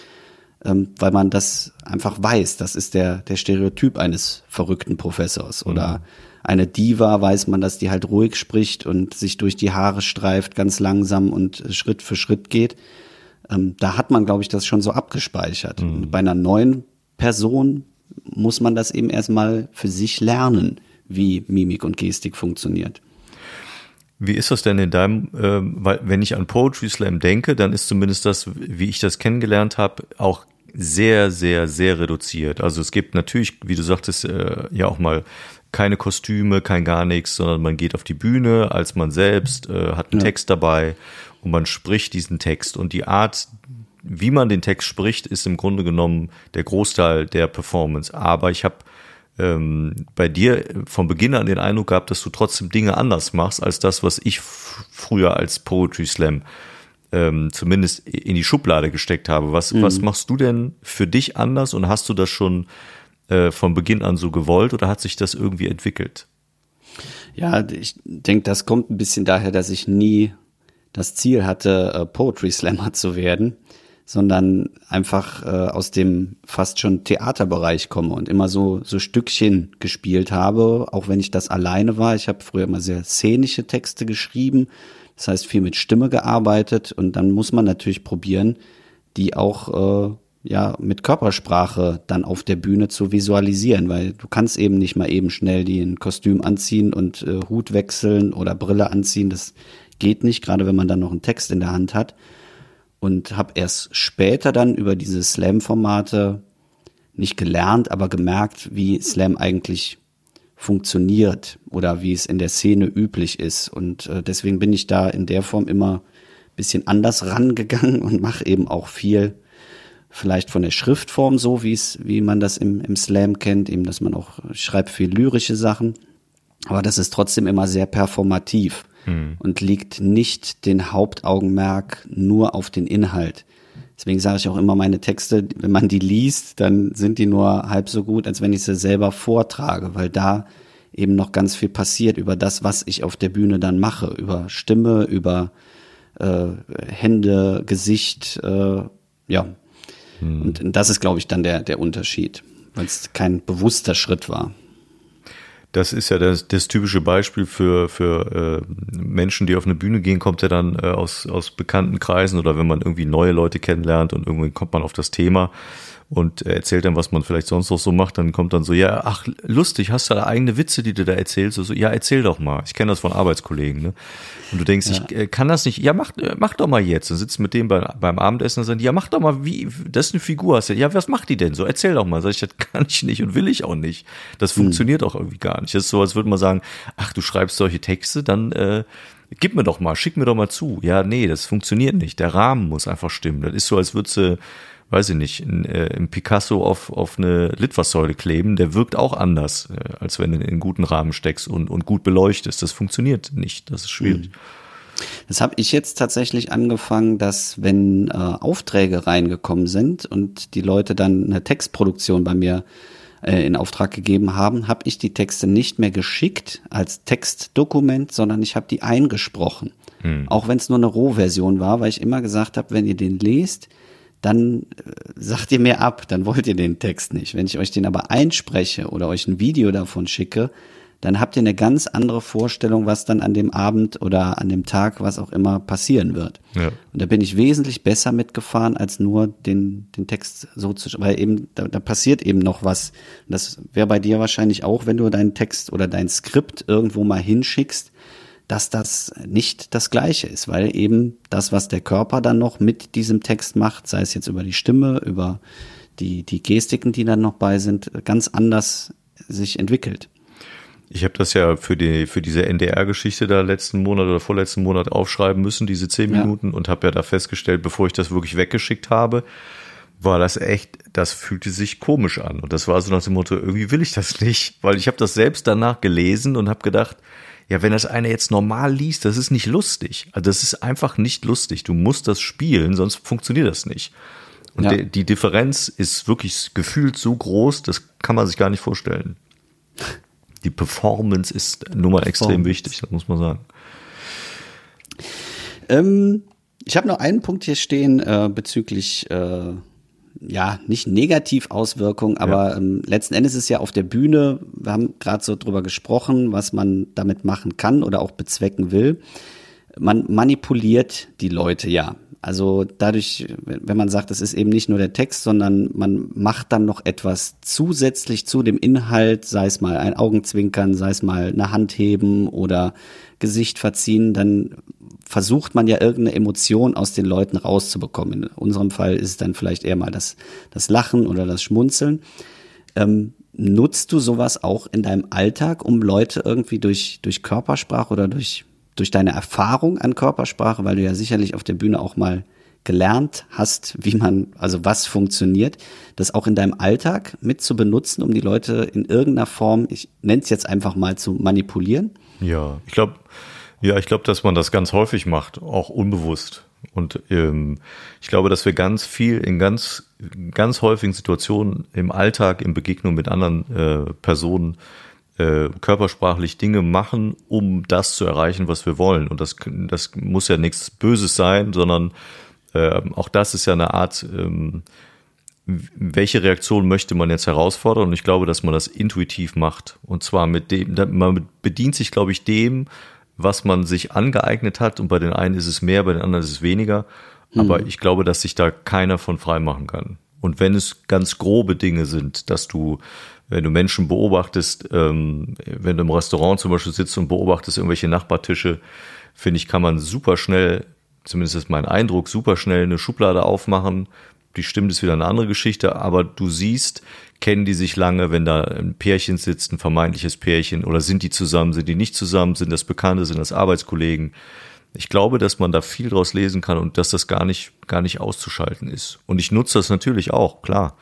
ähm, weil man das einfach weiß. Das ist der, der Stereotyp eines verrückten Professors. Mhm. Oder eine Diva weiß man, dass die halt ruhig spricht und sich durch die Haare streift, ganz langsam und Schritt für Schritt geht. Ähm, da hat man, glaube ich, das schon so abgespeichert. Mhm. Bei einer neuen Person muss man das eben erstmal für sich lernen, wie Mimik und Gestik funktioniert. Wie ist das denn in deinem, äh, weil wenn ich an Poetry Slam denke, dann ist zumindest das, wie ich das kennengelernt habe, auch sehr, sehr, sehr reduziert. Also es gibt natürlich, wie du sagtest, äh, ja auch mal keine Kostüme, kein gar nichts, sondern man geht auf die Bühne als man selbst, äh, hat einen ja. Text dabei und man spricht diesen Text. Und die Art wie man den Text spricht, ist im Grunde genommen der Großteil der Performance. Aber ich habe ähm, bei dir von Beginn an den Eindruck gehabt, dass du trotzdem Dinge anders machst als das, was ich früher als Poetry Slam ähm, zumindest in die Schublade gesteckt habe. Was, mhm. was machst du denn für dich anders und hast du das schon äh, von Beginn an so gewollt oder hat sich das irgendwie entwickelt? Ja, ich denke, das kommt ein bisschen daher, dass ich nie das Ziel hatte, äh, Poetry Slammer zu werden sondern einfach äh, aus dem fast schon Theaterbereich komme und immer so so Stückchen gespielt habe, auch wenn ich das alleine war. Ich habe früher immer sehr szenische Texte geschrieben, das heißt viel mit Stimme gearbeitet und dann muss man natürlich probieren, die auch äh, ja mit Körpersprache dann auf der Bühne zu visualisieren, weil du kannst eben nicht mal eben schnell die ein Kostüm anziehen und äh, Hut wechseln oder Brille anziehen. Das geht nicht, gerade wenn man dann noch einen Text in der Hand hat und habe erst später dann über diese Slam-Formate nicht gelernt, aber gemerkt, wie Slam eigentlich funktioniert oder wie es in der Szene üblich ist. Und äh, deswegen bin ich da in der Form immer bisschen anders rangegangen und mache eben auch viel vielleicht von der Schriftform so, wie es, wie man das im, im Slam kennt, eben, dass man auch schreibt viel lyrische Sachen. Aber das ist trotzdem immer sehr performativ hm. und legt nicht den Hauptaugenmerk nur auf den Inhalt. Deswegen sage ich auch immer, meine Texte, wenn man die liest, dann sind die nur halb so gut, als wenn ich sie selber vortrage, weil da eben noch ganz viel passiert über das, was ich auf der Bühne dann mache, über Stimme, über äh, Hände, Gesicht, äh, ja. Hm. Und das ist, glaube ich, dann der, der Unterschied, weil es kein bewusster Schritt war. Das ist ja das, das typische Beispiel für, für äh, Menschen, die auf eine Bühne gehen, kommt ja dann äh, aus, aus bekannten Kreisen oder wenn man irgendwie neue Leute kennenlernt und irgendwie kommt man auf das Thema und erzählt dann, was man vielleicht sonst noch so macht, dann kommt dann so, ja, ach, lustig, hast du da eigene Witze, die du da erzählst? So, ja, erzähl doch mal. Ich kenne das von Arbeitskollegen, ne? Und du denkst, ja. ich äh, kann das nicht, ja, mach, äh, mach doch mal jetzt. Und sitzt mit dem bei, beim Abendessen und sagt, ja, mach doch mal, wie, das ist eine Figur, hast du, ja, was macht die denn so? Erzähl doch mal. Sag ich, das kann ich nicht und will ich auch nicht. Das hm. funktioniert auch irgendwie gar nicht. Das ist so, als würde man sagen, ach, du schreibst solche Texte, dann, äh, gib mir doch mal, schick mir doch mal zu. Ja, nee, das funktioniert nicht. Der Rahmen muss einfach stimmen. Das ist so, als würdest du weiß ich nicht, ein, äh, ein Picasso auf, auf eine Litfaßsäule kleben, der wirkt auch anders, äh, als wenn du in einen guten Rahmen steckst und, und gut beleuchtest. Das funktioniert nicht, das ist schwierig. Hm. Das habe ich jetzt tatsächlich angefangen, dass wenn äh, Aufträge reingekommen sind und die Leute dann eine Textproduktion bei mir äh, in Auftrag gegeben haben, habe ich die Texte nicht mehr geschickt als Textdokument, sondern ich habe die eingesprochen. Hm. Auch wenn es nur eine Rohversion war, weil ich immer gesagt habe, wenn ihr den lest, dann äh, sagt ihr mir ab, dann wollt ihr den Text nicht. Wenn ich euch den aber einspreche oder euch ein Video davon schicke, dann habt ihr eine ganz andere Vorstellung, was dann an dem Abend oder an dem Tag, was auch immer passieren wird. Ja. Und da bin ich wesentlich besser mitgefahren, als nur den, den Text so zu, weil eben, da, da passiert eben noch was. Und das wäre bei dir wahrscheinlich auch, wenn du deinen Text oder dein Skript irgendwo mal hinschickst, dass das nicht das Gleiche ist, weil eben das, was der Körper dann noch mit diesem Text macht, sei es jetzt über die Stimme, über die, die Gestiken, die dann noch bei sind, ganz anders sich entwickelt. Ich habe das ja für die für diese NDR-Geschichte da letzten Monat oder vorletzten Monat aufschreiben müssen, diese zehn Minuten, ja. und habe ja da festgestellt, bevor ich das wirklich weggeschickt habe, war das echt, das fühlte sich komisch an. Und das war so nach dem Motto, irgendwie will ich das nicht, weil ich habe das selbst danach gelesen und habe gedacht, ja, wenn das einer jetzt normal liest, das ist nicht lustig. Also das ist einfach nicht lustig. Du musst das spielen, sonst funktioniert das nicht. Und ja. die, die Differenz ist wirklich gefühlt so groß, das kann man sich gar nicht vorstellen die Performance ist nun mal extrem wichtig, das muss man sagen. Ähm, ich habe noch einen Punkt hier stehen äh, bezüglich äh, ja, nicht Negativauswirkungen, aber ja. ähm, letzten Endes ist es ja auf der Bühne, wir haben gerade so drüber gesprochen, was man damit machen kann oder auch bezwecken will. Man manipuliert die Leute ja. Also dadurch, wenn man sagt, es ist eben nicht nur der Text, sondern man macht dann noch etwas zusätzlich zu dem Inhalt, sei es mal ein Augenzwinkern, sei es mal eine Hand heben oder Gesicht verziehen, dann versucht man ja irgendeine Emotion aus den Leuten rauszubekommen. In unserem Fall ist es dann vielleicht eher mal das, das Lachen oder das Schmunzeln. Ähm, nutzt du sowas auch in deinem Alltag, um Leute irgendwie durch, durch Körpersprache oder durch durch deine Erfahrung an Körpersprache, weil du ja sicherlich auf der Bühne auch mal gelernt hast, wie man, also was funktioniert, das auch in deinem Alltag mit zu benutzen, um die Leute in irgendeiner Form, ich nenne es jetzt einfach mal zu manipulieren? Ja, ich glaube, ja, ich glaube, dass man das ganz häufig macht, auch unbewusst. Und ähm, ich glaube, dass wir ganz viel in ganz, ganz häufigen Situationen im Alltag, in Begegnung mit anderen äh, Personen äh, körpersprachlich Dinge machen, um das zu erreichen, was wir wollen. Und das, das muss ja nichts Böses sein, sondern äh, auch das ist ja eine Art, ähm, welche Reaktion möchte man jetzt herausfordern? Und ich glaube, dass man das intuitiv macht. Und zwar mit dem, man bedient sich, glaube ich, dem, was man sich angeeignet hat. Und bei den einen ist es mehr, bei den anderen ist es weniger. Aber mhm. ich glaube, dass sich da keiner von frei machen kann. Und wenn es ganz grobe Dinge sind, dass du wenn du Menschen beobachtest, ähm, wenn du im Restaurant zum Beispiel sitzt und beobachtest irgendwelche Nachbartische, finde ich, kann man super schnell, zumindest ist mein Eindruck, super schnell eine Schublade aufmachen. Die stimmt ist wieder eine andere Geschichte, aber du siehst, kennen die sich lange, wenn da ein Pärchen sitzt, ein vermeintliches Pärchen, oder sind die zusammen, sind die nicht zusammen, sind das Bekannte, sind das Arbeitskollegen? Ich glaube, dass man da viel draus lesen kann und dass das gar nicht, gar nicht auszuschalten ist. Und ich nutze das natürlich auch, klar.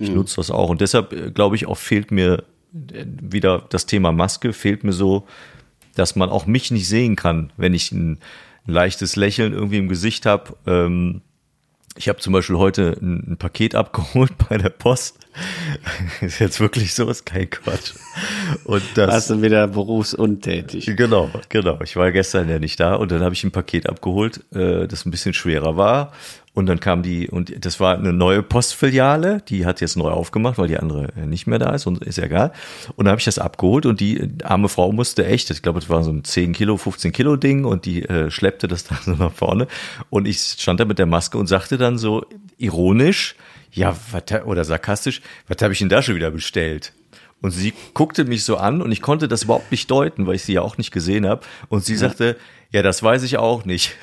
Ich mhm. nutze das auch. Und deshalb, äh, glaube ich, auch fehlt mir äh, wieder das Thema Maske, fehlt mir so, dass man auch mich nicht sehen kann, wenn ich ein, ein leichtes Lächeln irgendwie im Gesicht habe. Ähm, ich habe zum Beispiel heute ein, ein, Paket abgeholt bei der Post. ist jetzt wirklich so, ist kein Quatsch. Und das. Warst du wieder berufsuntätig. Genau, genau. Ich war gestern ja nicht da und dann habe ich ein Paket abgeholt, äh, das ein bisschen schwerer war. Und dann kam die, und das war eine neue Postfiliale, die hat jetzt neu aufgemacht, weil die andere äh, nicht mehr da ist und ist ja egal. Und dann habe ich das abgeholt und die arme Frau musste echt, ich glaube, das war so ein 10 Kilo, 15 Kilo Ding und die äh, schleppte das dann so nach vorne. Und ich stand da mit der Maske und sagte dann so ironisch, ja, wat, oder sarkastisch, was habe ich denn da schon wieder bestellt? Und sie guckte mich so an und ich konnte das überhaupt nicht deuten, weil ich sie ja auch nicht gesehen habe. Und sie sagte, ja, das weiß ich auch nicht.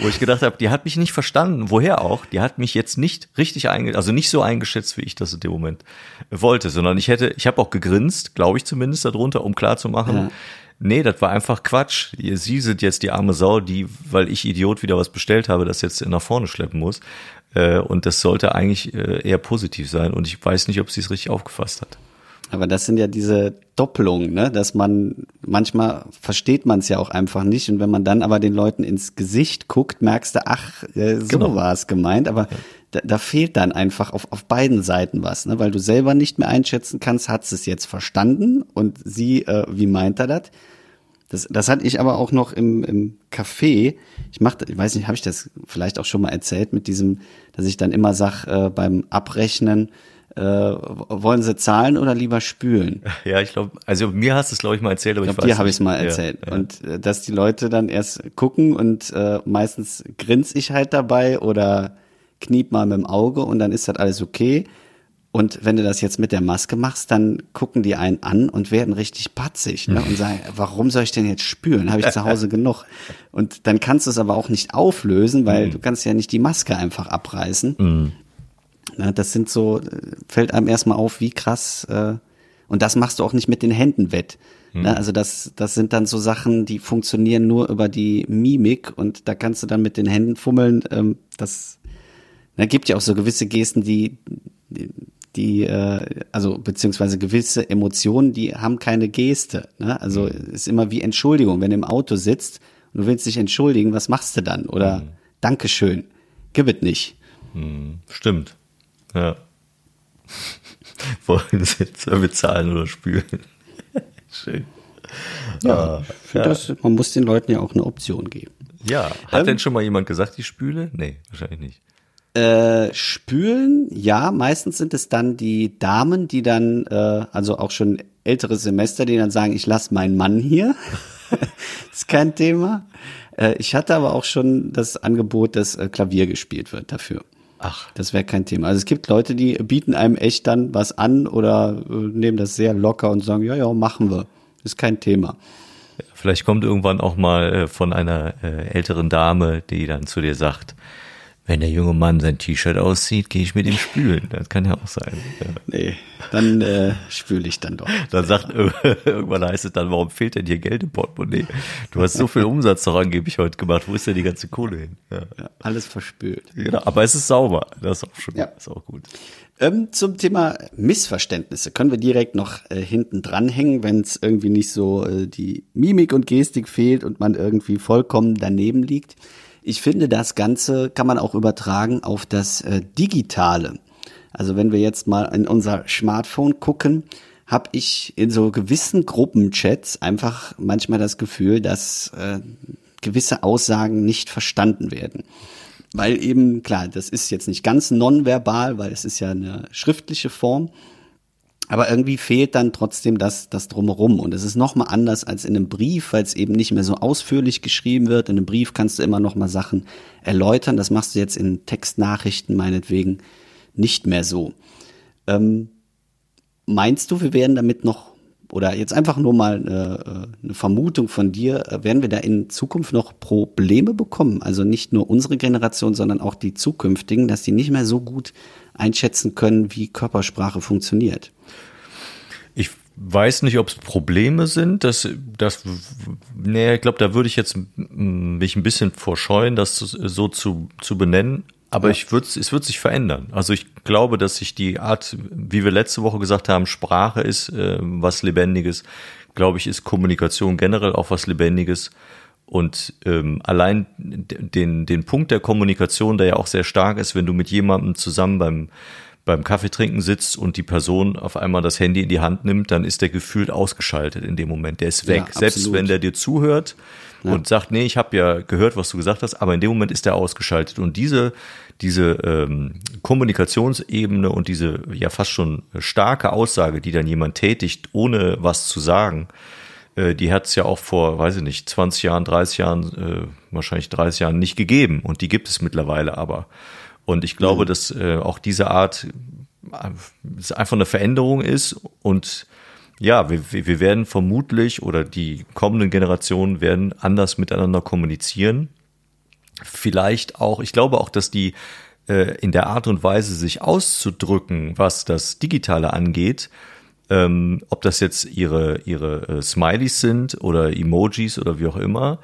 Wo ich gedacht habe, die hat mich nicht verstanden. Woher auch? Die hat mich jetzt nicht richtig einge also nicht so eingeschätzt, wie ich das in dem Moment wollte, sondern ich hätte, ich habe auch gegrinst, glaube ich zumindest darunter, um klarzumachen, ja. nee, das war einfach Quatsch. Sie sind jetzt die arme Sau, die, weil ich Idiot wieder was bestellt habe, das jetzt nach vorne schleppen muss. Äh, und das sollte eigentlich äh, eher positiv sein. Und ich weiß nicht, ob sie es richtig aufgefasst hat. Aber das sind ja diese Doppelungen, ne? dass man manchmal versteht man es ja auch einfach nicht und wenn man dann aber den Leuten ins Gesicht guckt, merkst du, ach, äh, so genau. war es gemeint, aber da, da, fehlt dann einfach auf, auf beiden Seiten was, ne? weil du selber nicht mehr einschätzen kannst, hat es jetzt verstanden und sie, äh, wie meint er das? Das, das hatte ich aber auch noch im, im Café. Ich mache, ich weiß nicht, habe ich das vielleicht auch schon mal erzählt mit diesem, dass ich dann immer sag äh, beim Abrechnen, äh, wollen sie zahlen oder lieber spülen? Ja, ich glaube, also mir hast du es glaube ich mal erzählt, aber ich, ich glaub, weiß dir habe ich es mal erzählt. Ja, ja. Und äh, dass die Leute dann erst gucken und äh, meistens grins ich halt dabei oder kniep mal mit dem Auge und dann ist das alles okay. Und wenn du das jetzt mit der Maske machst, dann gucken die einen an und werden richtig patzig ne? und sagen, warum soll ich denn jetzt spülen? Habe ich zu Hause genug? Und dann kannst du es aber auch nicht auflösen, weil mhm. du kannst ja nicht die Maske einfach abreißen. Mhm. Na, das sind so, fällt einem erstmal auf, wie krass, äh, und das machst du auch nicht mit den Händen wett. Mhm. Na, also das, das sind dann so Sachen, die funktionieren nur über die Mimik und da kannst du dann mit den Händen fummeln. Ähm, das da gibt ja auch so gewisse Gesten, die, die die, äh, also beziehungsweise gewisse Emotionen, die haben keine Geste. Ne? Also mhm. ist immer wie Entschuldigung, wenn du im Auto sitzt und du willst dich entschuldigen, was machst du dann? Oder mhm. Dankeschön, gib es nicht. Mhm. Stimmt. Ja. Wollen sie jetzt bezahlen oder spülen? Schön. Ja, ah, ja. Das, man muss den Leuten ja auch eine Option geben. Ja, hat ähm, denn schon mal jemand gesagt, die spüle? Nee, wahrscheinlich nicht. Äh, spülen, ja, meistens sind es dann die Damen, die dann, äh, also auch schon ältere Semester, die dann sagen, ich lasse meinen Mann hier. ist kein Thema. Äh, ich hatte aber auch schon das Angebot, dass äh, Klavier gespielt wird dafür. Ach. Das wäre kein Thema. Also es gibt Leute, die bieten einem echt dann was an oder äh, nehmen das sehr locker und sagen, ja, ja, machen wir. Ist kein Thema. Vielleicht kommt irgendwann auch mal äh, von einer äh, älteren Dame, die dann zu dir sagt, wenn der junge Mann sein T-Shirt auszieht, gehe ich mit ihm spülen. Das kann ja auch sein. Ja. Nee, dann äh, spüle ich dann doch. Dann sagt irgendwann heißt es dann, warum fehlt denn hier Geld im Portemonnaie? Du hast so viel Umsatz doch angeblich heute gemacht. Wo ist denn die ganze Kohle hin? Ja. ja alles verspült. Genau, aber es ist sauber. Das ist auch schon ja. ist auch gut. Ähm, zum Thema Missverständnisse können wir direkt noch äh, hinten dranhängen, wenn es irgendwie nicht so äh, die Mimik und Gestik fehlt und man irgendwie vollkommen daneben liegt. Ich finde, das Ganze kann man auch übertragen auf das äh, Digitale. Also wenn wir jetzt mal in unser Smartphone gucken, habe ich in so gewissen Gruppenchats einfach manchmal das Gefühl, dass äh, gewisse Aussagen nicht verstanden werden. Weil eben, klar, das ist jetzt nicht ganz nonverbal, weil es ist ja eine schriftliche Form. Aber irgendwie fehlt dann trotzdem das, das drumherum. Und es ist nochmal anders als in einem Brief, weil es eben nicht mehr so ausführlich geschrieben wird. In einem Brief kannst du immer nochmal Sachen erläutern. Das machst du jetzt in Textnachrichten meinetwegen nicht mehr so. Ähm, meinst du, wir werden damit noch, oder jetzt einfach nur mal äh, eine Vermutung von dir, äh, werden wir da in Zukunft noch Probleme bekommen? Also nicht nur unsere Generation, sondern auch die zukünftigen, dass die nicht mehr so gut einschätzen können, wie Körpersprache funktioniert? Ich weiß nicht, ob es Probleme sind. Das, das, nee, ich glaube, da würde ich jetzt mich ein bisschen vorscheuen, das so zu, zu benennen. Aber ja. ich würde, es wird sich verändern. Also ich glaube, dass sich die Art, wie wir letzte Woche gesagt haben, Sprache ist äh, was Lebendiges. Glaube ich, ist Kommunikation generell auch was Lebendiges. Und ähm, allein den, den Punkt der Kommunikation, der ja auch sehr stark ist, wenn du mit jemandem zusammen beim, beim Kaffeetrinken sitzt und die Person auf einmal das Handy in die Hand nimmt, dann ist der gefühlt ausgeschaltet in dem Moment. Der ist weg. Ja, Selbst wenn der dir zuhört ja. und sagt, nee, ich habe ja gehört, was du gesagt hast, aber in dem Moment ist der ausgeschaltet. Und diese, diese ähm, Kommunikationsebene und diese ja fast schon starke Aussage, die dann jemand tätigt, ohne was zu sagen, äh, die hat es ja auch vor, weiß ich nicht, 20 Jahren, 30 Jahren, äh, wahrscheinlich 30 Jahren nicht gegeben. Und die gibt es mittlerweile aber. Und ich glaube, mhm. dass äh, auch diese Art äh, einfach eine Veränderung ist und ja, wir, wir werden vermutlich oder die kommenden Generationen werden anders miteinander kommunizieren. Vielleicht auch, ich glaube auch, dass die äh, in der Art und Weise, sich auszudrücken, was das Digitale angeht, ähm, ob das jetzt ihre, ihre äh, Smileys sind oder Emojis oder wie auch immer,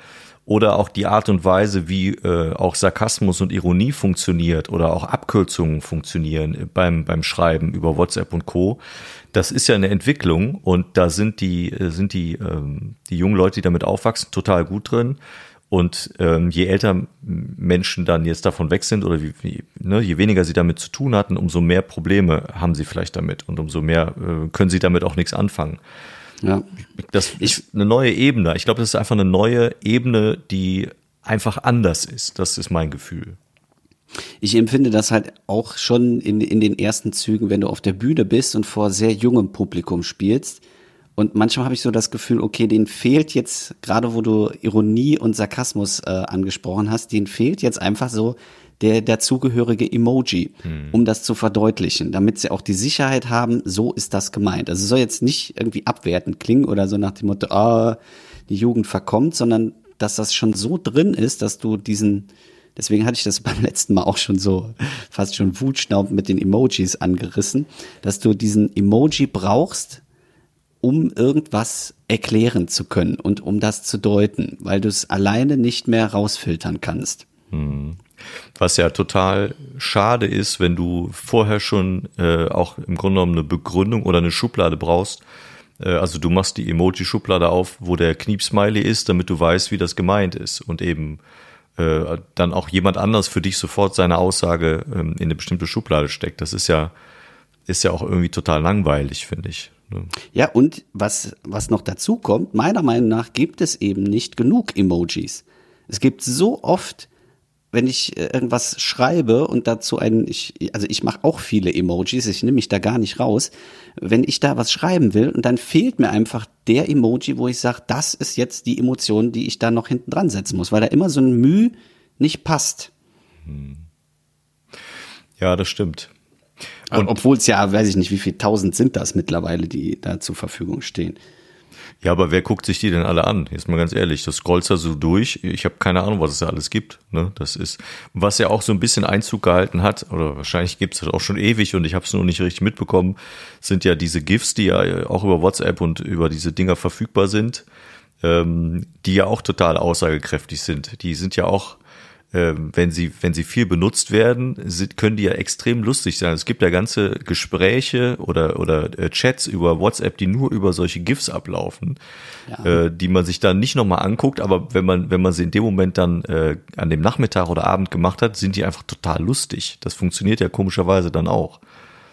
oder auch die Art und Weise, wie äh, auch Sarkasmus und Ironie funktioniert oder auch Abkürzungen funktionieren beim, beim Schreiben über WhatsApp und Co. Das ist ja eine Entwicklung und da sind die, äh, sind die, ähm, die jungen Leute, die damit aufwachsen, total gut drin. Und ähm, je älter Menschen dann jetzt davon weg sind oder wie, wie, ne, je weniger sie damit zu tun hatten, umso mehr Probleme haben sie vielleicht damit und umso mehr äh, können sie damit auch nichts anfangen. Ja. Das ist eine neue Ebene. Ich glaube, das ist einfach eine neue Ebene, die einfach anders ist. Das ist mein Gefühl. Ich empfinde das halt auch schon in, in den ersten Zügen, wenn du auf der Bühne bist und vor sehr jungem Publikum spielst. Und manchmal habe ich so das Gefühl, okay, denen fehlt jetzt, gerade wo du Ironie und Sarkasmus äh, angesprochen hast, denen fehlt jetzt einfach so der dazugehörige Emoji, hm. um das zu verdeutlichen, damit sie auch die Sicherheit haben, so ist das gemeint. Also es soll jetzt nicht irgendwie abwertend klingen oder so nach dem Motto, ah, die Jugend verkommt, sondern dass das schon so drin ist, dass du diesen, deswegen hatte ich das beim letzten Mal auch schon so fast schon Wutschnaub mit den Emojis angerissen, dass du diesen Emoji brauchst, um irgendwas erklären zu können und um das zu deuten, weil du es alleine nicht mehr rausfiltern kannst. Hm. Was ja total schade ist, wenn du vorher schon äh, auch im Grunde genommen eine Begründung oder eine Schublade brauchst. Äh, also du machst die Emoji-Schublade auf, wo der Kniepsmiley ist, damit du weißt, wie das gemeint ist und eben äh, dann auch jemand anders für dich sofort seine Aussage ähm, in eine bestimmte Schublade steckt. Das ist ja ist ja auch irgendwie total langweilig, finde ich. Ne? Ja, und was, was noch dazu kommt, meiner Meinung nach gibt es eben nicht genug Emojis. Es gibt so oft wenn ich äh, irgendwas schreibe und dazu ein, ich, also ich mache auch viele Emojis, ich nehme mich da gar nicht raus. Wenn ich da was schreiben will und dann fehlt mir einfach der Emoji, wo ich sage, das ist jetzt die Emotion, die ich da noch hinten dran setzen muss, weil da immer so ein Mühe nicht passt. Hm. Ja, das stimmt. Und obwohl es ja, weiß ich nicht, wie viel tausend sind das mittlerweile, die da zur Verfügung stehen. Ja, aber wer guckt sich die denn alle an? Jetzt mal ganz ehrlich, das scrollt da so durch. Ich habe keine Ahnung, was es da alles gibt. Ne? Das ist, was ja auch so ein bisschen Einzug gehalten hat, oder wahrscheinlich gibt es das auch schon ewig und ich habe es nur nicht richtig mitbekommen, sind ja diese GIFs, die ja auch über WhatsApp und über diese Dinger verfügbar sind, ähm, die ja auch total aussagekräftig sind. Die sind ja auch wenn sie, wenn sie viel benutzt werden, sind, können die ja extrem lustig sein. Es gibt ja ganze Gespräche oder, oder äh, Chats über WhatsApp, die nur über solche GIFs ablaufen, ja. äh, die man sich dann nicht nochmal anguckt, aber wenn man, wenn man sie in dem Moment dann äh, an dem Nachmittag oder Abend gemacht hat, sind die einfach total lustig. Das funktioniert ja komischerweise dann auch.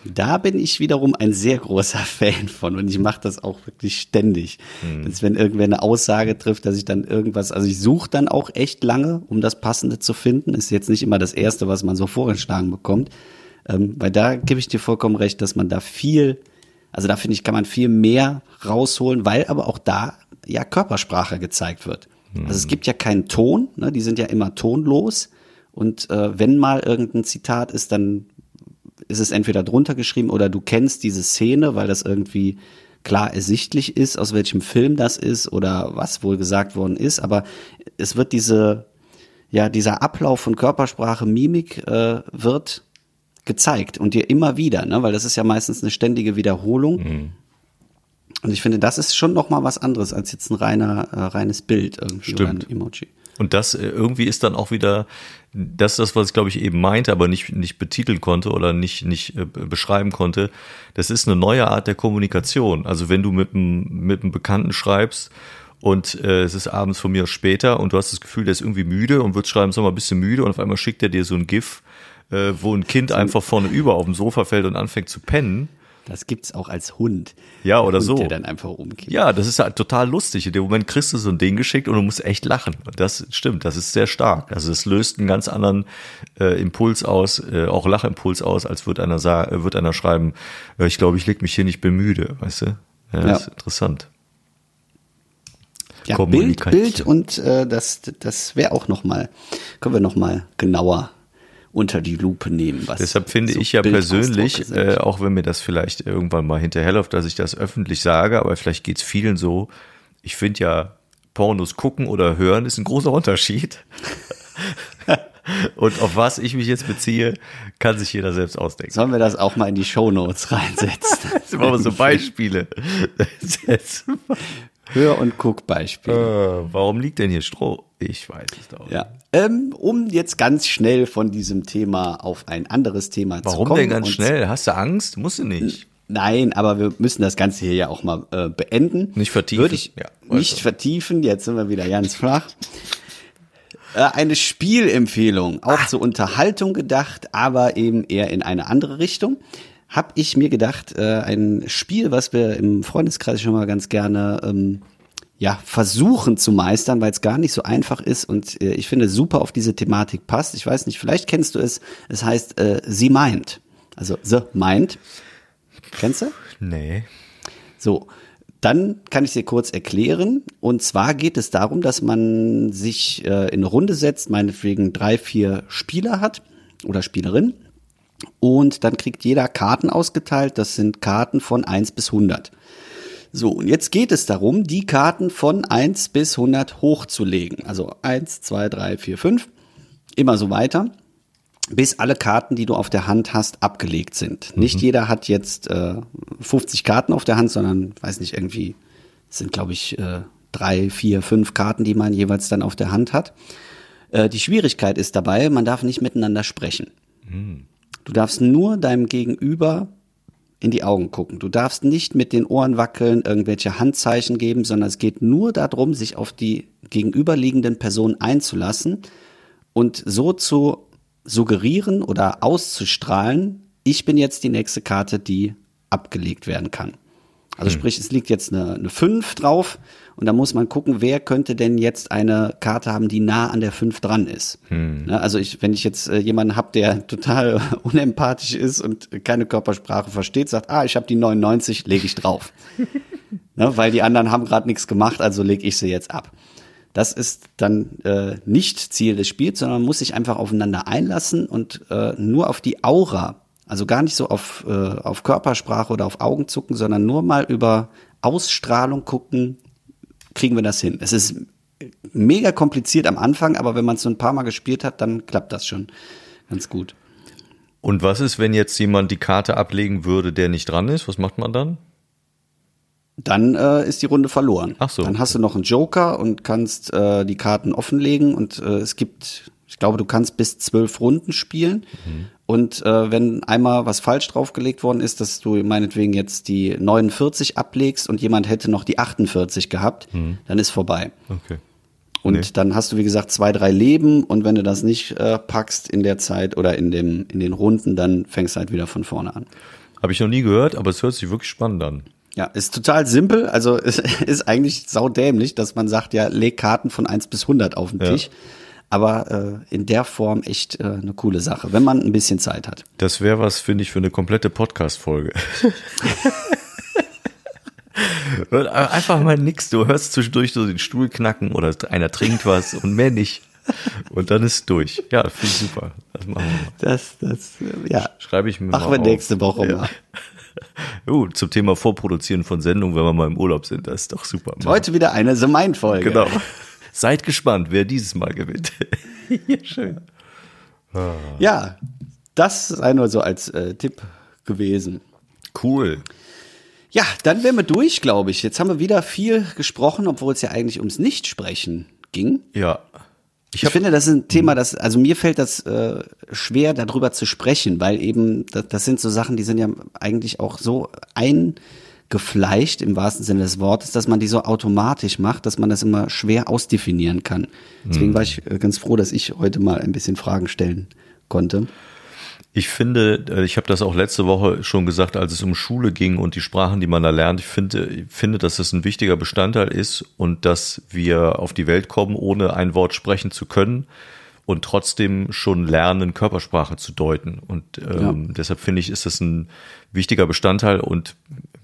Da bin ich wiederum ein sehr großer Fan von und ich mache das auch wirklich ständig. Mhm. Dass wenn irgendwer eine Aussage trifft, dass ich dann irgendwas, also ich suche dann auch echt lange, um das Passende zu finden. Ist jetzt nicht immer das Erste, was man so vorgeschlagen bekommt. Ähm, weil da gebe ich dir vollkommen recht, dass man da viel, also da finde ich, kann man viel mehr rausholen, weil aber auch da ja Körpersprache gezeigt wird. Mhm. Also es gibt ja keinen Ton, ne, die sind ja immer tonlos. Und äh, wenn mal irgendein Zitat ist, dann ist es entweder drunter geschrieben oder du kennst diese Szene, weil das irgendwie klar ersichtlich ist, aus welchem Film das ist oder was wohl gesagt worden ist. Aber es wird diese, ja, dieser Ablauf von Körpersprache, Mimik äh, wird gezeigt und dir immer wieder, ne? weil das ist ja meistens eine ständige Wiederholung. Mhm. Und ich finde, das ist schon noch mal was anderes als jetzt ein reiner, äh, reines Bild irgendwie Stimmt. oder ein Emoji. Und das äh, irgendwie ist dann auch wieder, das ist das, was ich glaube ich eben meinte, aber nicht, nicht betiteln konnte oder nicht, nicht äh, beschreiben konnte. Das ist eine neue Art der Kommunikation. Also wenn du mit einem, mit einem Bekannten schreibst und äh, es ist abends von mir später und du hast das Gefühl, der ist irgendwie müde und wird schreiben, sag mal, ein bisschen müde und auf einmal schickt er dir so ein GIF, äh, wo ein Kind einfach vorne über auf dem Sofa fällt und anfängt zu pennen das gibt's auch als Hund. Ja, oder Hund, so. Der dann einfach umkippt. Ja, das ist halt total lustig. In dem Moment kriegst du so ein Ding geschickt und du musst echt lachen. Und das stimmt, das ist sehr stark. Also es löst einen ganz anderen äh, Impuls aus, äh, auch Lachimpuls aus, als wird einer sagen, äh, wird einer schreiben, äh, ich glaube, ich leg mich hier nicht, bin müde, weißt du? Ja, ja. Das ist interessant. Ja, Bild, Bild und äh, das, das wäre auch noch mal, können wir noch mal genauer unter die Lupe nehmen. Was Deshalb finde so ich ja persönlich, äh, auch wenn mir das vielleicht irgendwann mal hinterherläuft, dass ich das öffentlich sage, aber vielleicht geht es vielen so, ich finde ja, Pornos gucken oder hören ist ein großer Unterschied. Und auf was ich mich jetzt beziehe, kann sich jeder selbst ausdenken. Sollen wir das auch mal in die Shownotes reinsetzen? das machen wir so Beispiele. Hör- und Guckbeispiel. Äh, warum liegt denn hier Stroh? Ich weiß es doch. Ja. Ähm, um jetzt ganz schnell von diesem Thema auf ein anderes Thema warum zu kommen. Warum denn ganz schnell? Hast du Angst? Musst du nicht. Nein, aber wir müssen das Ganze hier ja auch mal äh, beenden. Nicht vertiefen. Würde ich Ja, nicht also. vertiefen. Jetzt sind wir wieder ganz flach. Äh, eine Spielempfehlung, auch zur Unterhaltung gedacht, aber eben eher in eine andere Richtung. Hab ich mir gedacht, äh, ein Spiel, was wir im Freundeskreis schon mal ganz gerne ähm, ja, versuchen zu meistern, weil es gar nicht so einfach ist und äh, ich finde super auf diese Thematik passt. Ich weiß nicht, vielleicht kennst du es. Es heißt äh, Sie meint. Also The Mind. Kennst du? Nee. So, dann kann ich dir kurz erklären. Und zwar geht es darum, dass man sich äh, in eine Runde setzt, meinetwegen drei, vier Spieler hat oder Spielerin. Und dann kriegt jeder Karten ausgeteilt. Das sind Karten von 1 bis 100. So, und jetzt geht es darum, die Karten von 1 bis 100 hochzulegen. Also 1, 2, 3, 4, 5. Immer so weiter bis alle Karten, die du auf der Hand hast, abgelegt sind. Mhm. Nicht jeder hat jetzt äh, 50 Karten auf der Hand, sondern, weiß nicht, irgendwie sind, glaube ich, äh, drei, vier, fünf Karten, die man jeweils dann auf der Hand hat. Äh, die Schwierigkeit ist dabei, man darf nicht miteinander sprechen. Mhm. Du darfst nur deinem Gegenüber in die Augen gucken. Du darfst nicht mit den Ohren wackeln, irgendwelche Handzeichen geben, sondern es geht nur darum, sich auf die gegenüberliegenden Personen einzulassen und so zu suggerieren oder auszustrahlen, ich bin jetzt die nächste Karte, die abgelegt werden kann. Also hm. sprich, es liegt jetzt eine, eine 5 drauf und da muss man gucken, wer könnte denn jetzt eine Karte haben, die nah an der 5 dran ist. Hm. Also ich, wenn ich jetzt äh, jemanden habe, der total unempathisch ist und keine Körpersprache versteht, sagt, ah, ich habe die 99, lege ich drauf. ne, weil die anderen haben gerade nichts gemacht, also lege ich sie jetzt ab. Das ist dann äh, nicht Ziel des Spiels, sondern man muss sich einfach aufeinander einlassen und äh, nur auf die Aura, also gar nicht so auf, äh, auf Körpersprache oder auf Augen zucken, sondern nur mal über Ausstrahlung gucken, kriegen wir das hin. Es ist mega kompliziert am Anfang, aber wenn man es so ein paar Mal gespielt hat, dann klappt das schon ganz gut. Und was ist, wenn jetzt jemand die Karte ablegen würde, der nicht dran ist? Was macht man dann? dann äh, ist die Runde verloren. Ach so. Dann hast du noch einen Joker und kannst äh, die Karten offenlegen und äh, es gibt, ich glaube, du kannst bis zwölf Runden spielen. Mhm. Und äh, wenn einmal was falsch draufgelegt worden ist, dass du meinetwegen jetzt die 49 ablegst und jemand hätte noch die 48 gehabt, mhm. dann ist vorbei. Okay. Und nee. dann hast du, wie gesagt, zwei, drei Leben und wenn du das nicht äh, packst in der Zeit oder in, dem, in den Runden, dann fängst du halt wieder von vorne an. Habe ich noch nie gehört, aber es hört sich wirklich spannend an. Ja, ist total simpel. Also es ist eigentlich saudämlich, dass man sagt, ja, leg Karten von 1 bis 100 auf den Tisch. Aber äh, in der Form echt äh, eine coole Sache, wenn man ein bisschen Zeit hat. Das wäre was, finde ich, für eine komplette Podcast-Folge. Einfach mal nix. Du hörst zwischendurch so den Stuhl knacken oder einer trinkt was und mehr nicht. Und dann ist durch. Ja, finde ich super. Das machen wir mal. Das, das, ja. Schreibe ich mir Machen mal wir nächste Woche ja. mal. Uh, zum Thema Vorproduzieren von Sendungen, wenn wir mal im Urlaub sind, das ist doch super. Heute wieder eine The Mind Folge. Genau. Seid gespannt, wer dieses Mal gewinnt. Schön. Ah. Ja, das sei nur so als äh, Tipp gewesen. Cool. Ja, dann wären wir durch, glaube ich. Jetzt haben wir wieder viel gesprochen, obwohl es ja eigentlich ums Nichtsprechen ging. Ja. Ich, ich finde, das ist ein Thema, das, also mir fällt das äh, schwer, darüber zu sprechen, weil eben, das, das sind so Sachen, die sind ja eigentlich auch so eingefleischt im wahrsten Sinne des Wortes, dass man die so automatisch macht, dass man das immer schwer ausdefinieren kann. Deswegen mhm. war ich äh, ganz froh, dass ich heute mal ein bisschen Fragen stellen konnte. Ich finde, äh, ich habe das auch letzte Woche schon gesagt, als es um Schule ging und die Sprachen, die man da lernt. Ich finde, ich finde, dass das ein wichtiger Bestandteil ist und dass wir auf die Welt kommen, ohne ein Wort sprechen zu können und trotzdem schon lernen, Körpersprache zu deuten. Und ähm, ja. deshalb finde ich, ist das ein wichtiger Bestandteil und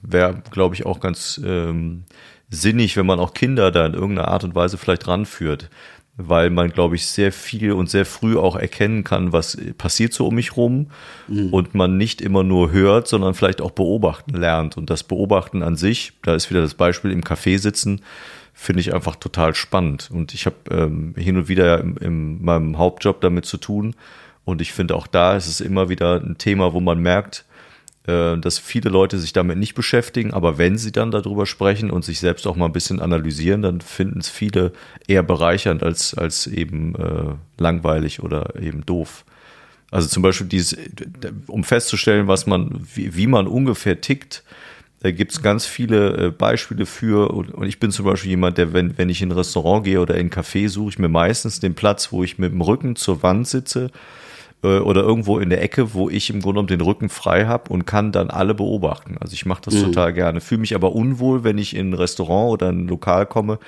wäre, glaube ich, auch ganz ähm, sinnig, wenn man auch Kinder da in irgendeiner Art und Weise vielleicht ranführt weil man, glaube ich, sehr viel und sehr früh auch erkennen kann, was passiert so um mich rum mhm. und man nicht immer nur hört, sondern vielleicht auch beobachten lernt. Und das Beobachten an sich, da ist wieder das Beispiel im Café sitzen, finde ich einfach total spannend. Und ich habe ähm, hin und wieder in, in meinem Hauptjob damit zu tun. Und ich finde auch da ist es immer wieder ein Thema, wo man merkt, äh, dass viele Leute sich damit nicht beschäftigen, aber wenn sie dann darüber sprechen und sich selbst auch mal ein bisschen analysieren, dann finden es viele eher bereichernd als, als eben äh, langweilig oder eben doof. Also zum Beispiel dieses, um festzustellen, was man, wie, wie man ungefähr tickt, da gibt es ganz viele äh, Beispiele für. Und, ich bin zum Beispiel jemand, der, wenn, wenn ich in ein Restaurant gehe oder in ein Café, suche ich mir meistens den Platz, wo ich mit dem Rücken zur Wand sitze äh, oder irgendwo in der Ecke, wo ich im Grunde genommen den Rücken frei habe und kann dann alle beobachten. Also ich mache das mhm. total gerne. Fühle mich aber unwohl, wenn ich in ein Restaurant oder ein Lokal komme,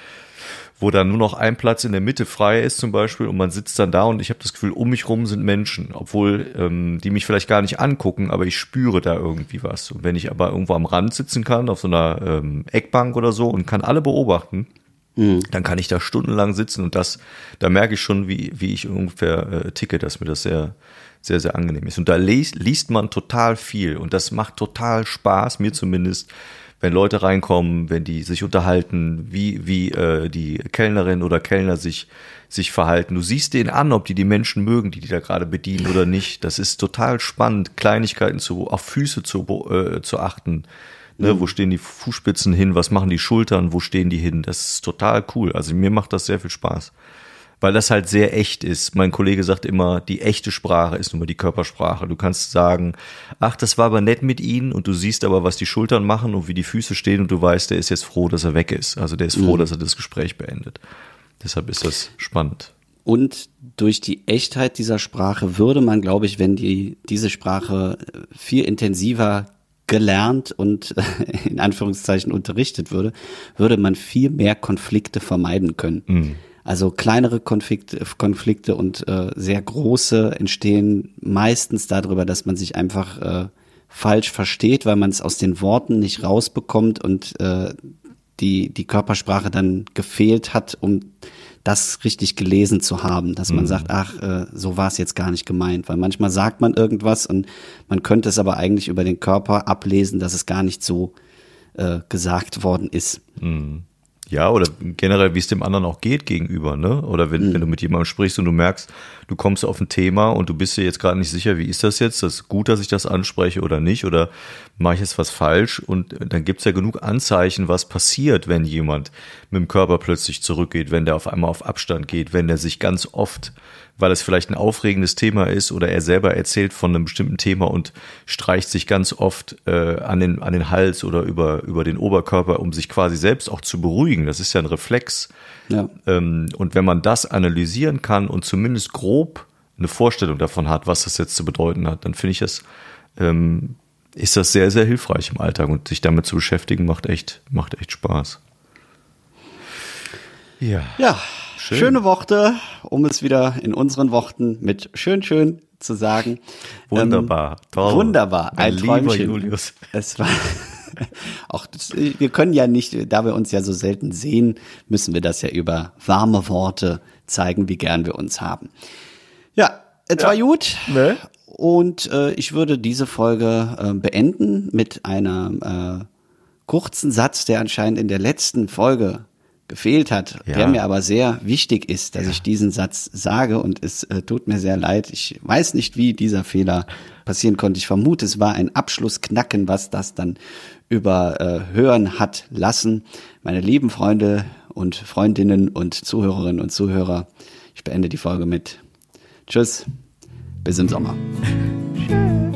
wo dann nur noch ein Platz in der Mitte frei ist zum Beispiel und man sitzt dann da und ich habe das Gefühl, um mich rum sind Menschen, obwohl ähm, die mich vielleicht gar nicht angucken, aber ich spüre da irgendwie was. Und wenn ich aber irgendwo am Rand sitzen kann, auf so einer ähm, Eckbank oder so und kann alle beobachten, Mhm. Dann kann ich da stundenlang sitzen und das, da merke ich schon, wie, wie ich ungefähr äh, ticke, dass mir das sehr, sehr, sehr angenehm ist. Und da liest, liest man total viel und das macht total Spaß, mir zumindest, wenn Leute reinkommen, wenn die sich unterhalten, wie, wie äh, die Kellnerin oder Kellner sich, sich verhalten. Du siehst denen an, ob die die Menschen mögen, die die da gerade bedienen oder nicht. Das ist total spannend, Kleinigkeiten zu, auf Füße zu, äh, zu achten Ne, mhm. Wo stehen die Fußspitzen hin? Was machen die Schultern? Wo stehen die hin? Das ist total cool. Also mir macht das sehr viel Spaß. Weil das halt sehr echt ist. Mein Kollege sagt immer, die echte Sprache ist mal die Körpersprache. Du kannst sagen, ach, das war aber nett mit ihnen und du siehst aber, was die Schultern machen und wie die Füße stehen und du weißt, der ist jetzt froh, dass er weg ist. Also der ist froh, mhm. dass er das Gespräch beendet. Deshalb ist das spannend. Und durch die Echtheit dieser Sprache würde man, glaube ich, wenn die, diese Sprache viel intensiver gelernt und in Anführungszeichen unterrichtet würde, würde man viel mehr Konflikte vermeiden können. Mhm. Also kleinere Konflikte, Konflikte und äh, sehr große entstehen meistens darüber, dass man sich einfach äh, falsch versteht, weil man es aus den Worten nicht rausbekommt und äh, die, die Körpersprache dann gefehlt hat, um das richtig gelesen zu haben, dass man mhm. sagt, ach, äh, so war es jetzt gar nicht gemeint, weil manchmal sagt man irgendwas und man könnte es aber eigentlich über den Körper ablesen, dass es gar nicht so äh, gesagt worden ist. Mhm. Ja, oder generell, wie es dem anderen auch geht gegenüber, ne? Oder wenn, mhm. wenn du mit jemandem sprichst und du merkst, du kommst auf ein Thema und du bist dir jetzt gerade nicht sicher, wie ist das jetzt? Das ist gut, dass ich das anspreche oder nicht? Oder mache ich jetzt was falsch? Und dann gibt's ja genug Anzeichen, was passiert, wenn jemand mit dem Körper plötzlich zurückgeht, wenn der auf einmal auf Abstand geht, wenn der sich ganz oft weil es vielleicht ein aufregendes Thema ist oder er selber erzählt von einem bestimmten Thema und streicht sich ganz oft äh, an, den, an den Hals oder über, über den Oberkörper, um sich quasi selbst auch zu beruhigen. Das ist ja ein Reflex. Ja. Ähm, und wenn man das analysieren kann und zumindest grob eine Vorstellung davon hat, was das jetzt zu bedeuten hat, dann finde ich das, ähm, ist das sehr, sehr hilfreich im Alltag und sich damit zu beschäftigen macht echt, macht echt Spaß. Ja. Ja, Schön. Schöne Worte, um es wieder in unseren Worten mit schön, schön zu sagen. Wunderbar, ähm, toll. Wunderbar, ein mein Träumchen. Julius. Es war auch das, wir können ja nicht, da wir uns ja so selten sehen, müssen wir das ja über warme Worte zeigen, wie gern wir uns haben. Ja, es ja. war gut. Ne? Und äh, ich würde diese Folge äh, beenden mit einem äh, kurzen Satz, der anscheinend in der letzten Folge gefehlt hat, ja. der mir aber sehr wichtig ist, dass ja. ich diesen Satz sage und es äh, tut mir sehr leid. Ich weiß nicht, wie dieser Fehler passieren konnte. Ich vermute, es war ein Abschlussknacken, was das dann überhören äh, hat lassen. Meine lieben Freunde und Freundinnen und Zuhörerinnen und Zuhörer, ich beende die Folge mit Tschüss, bis im Sommer. Tschüss.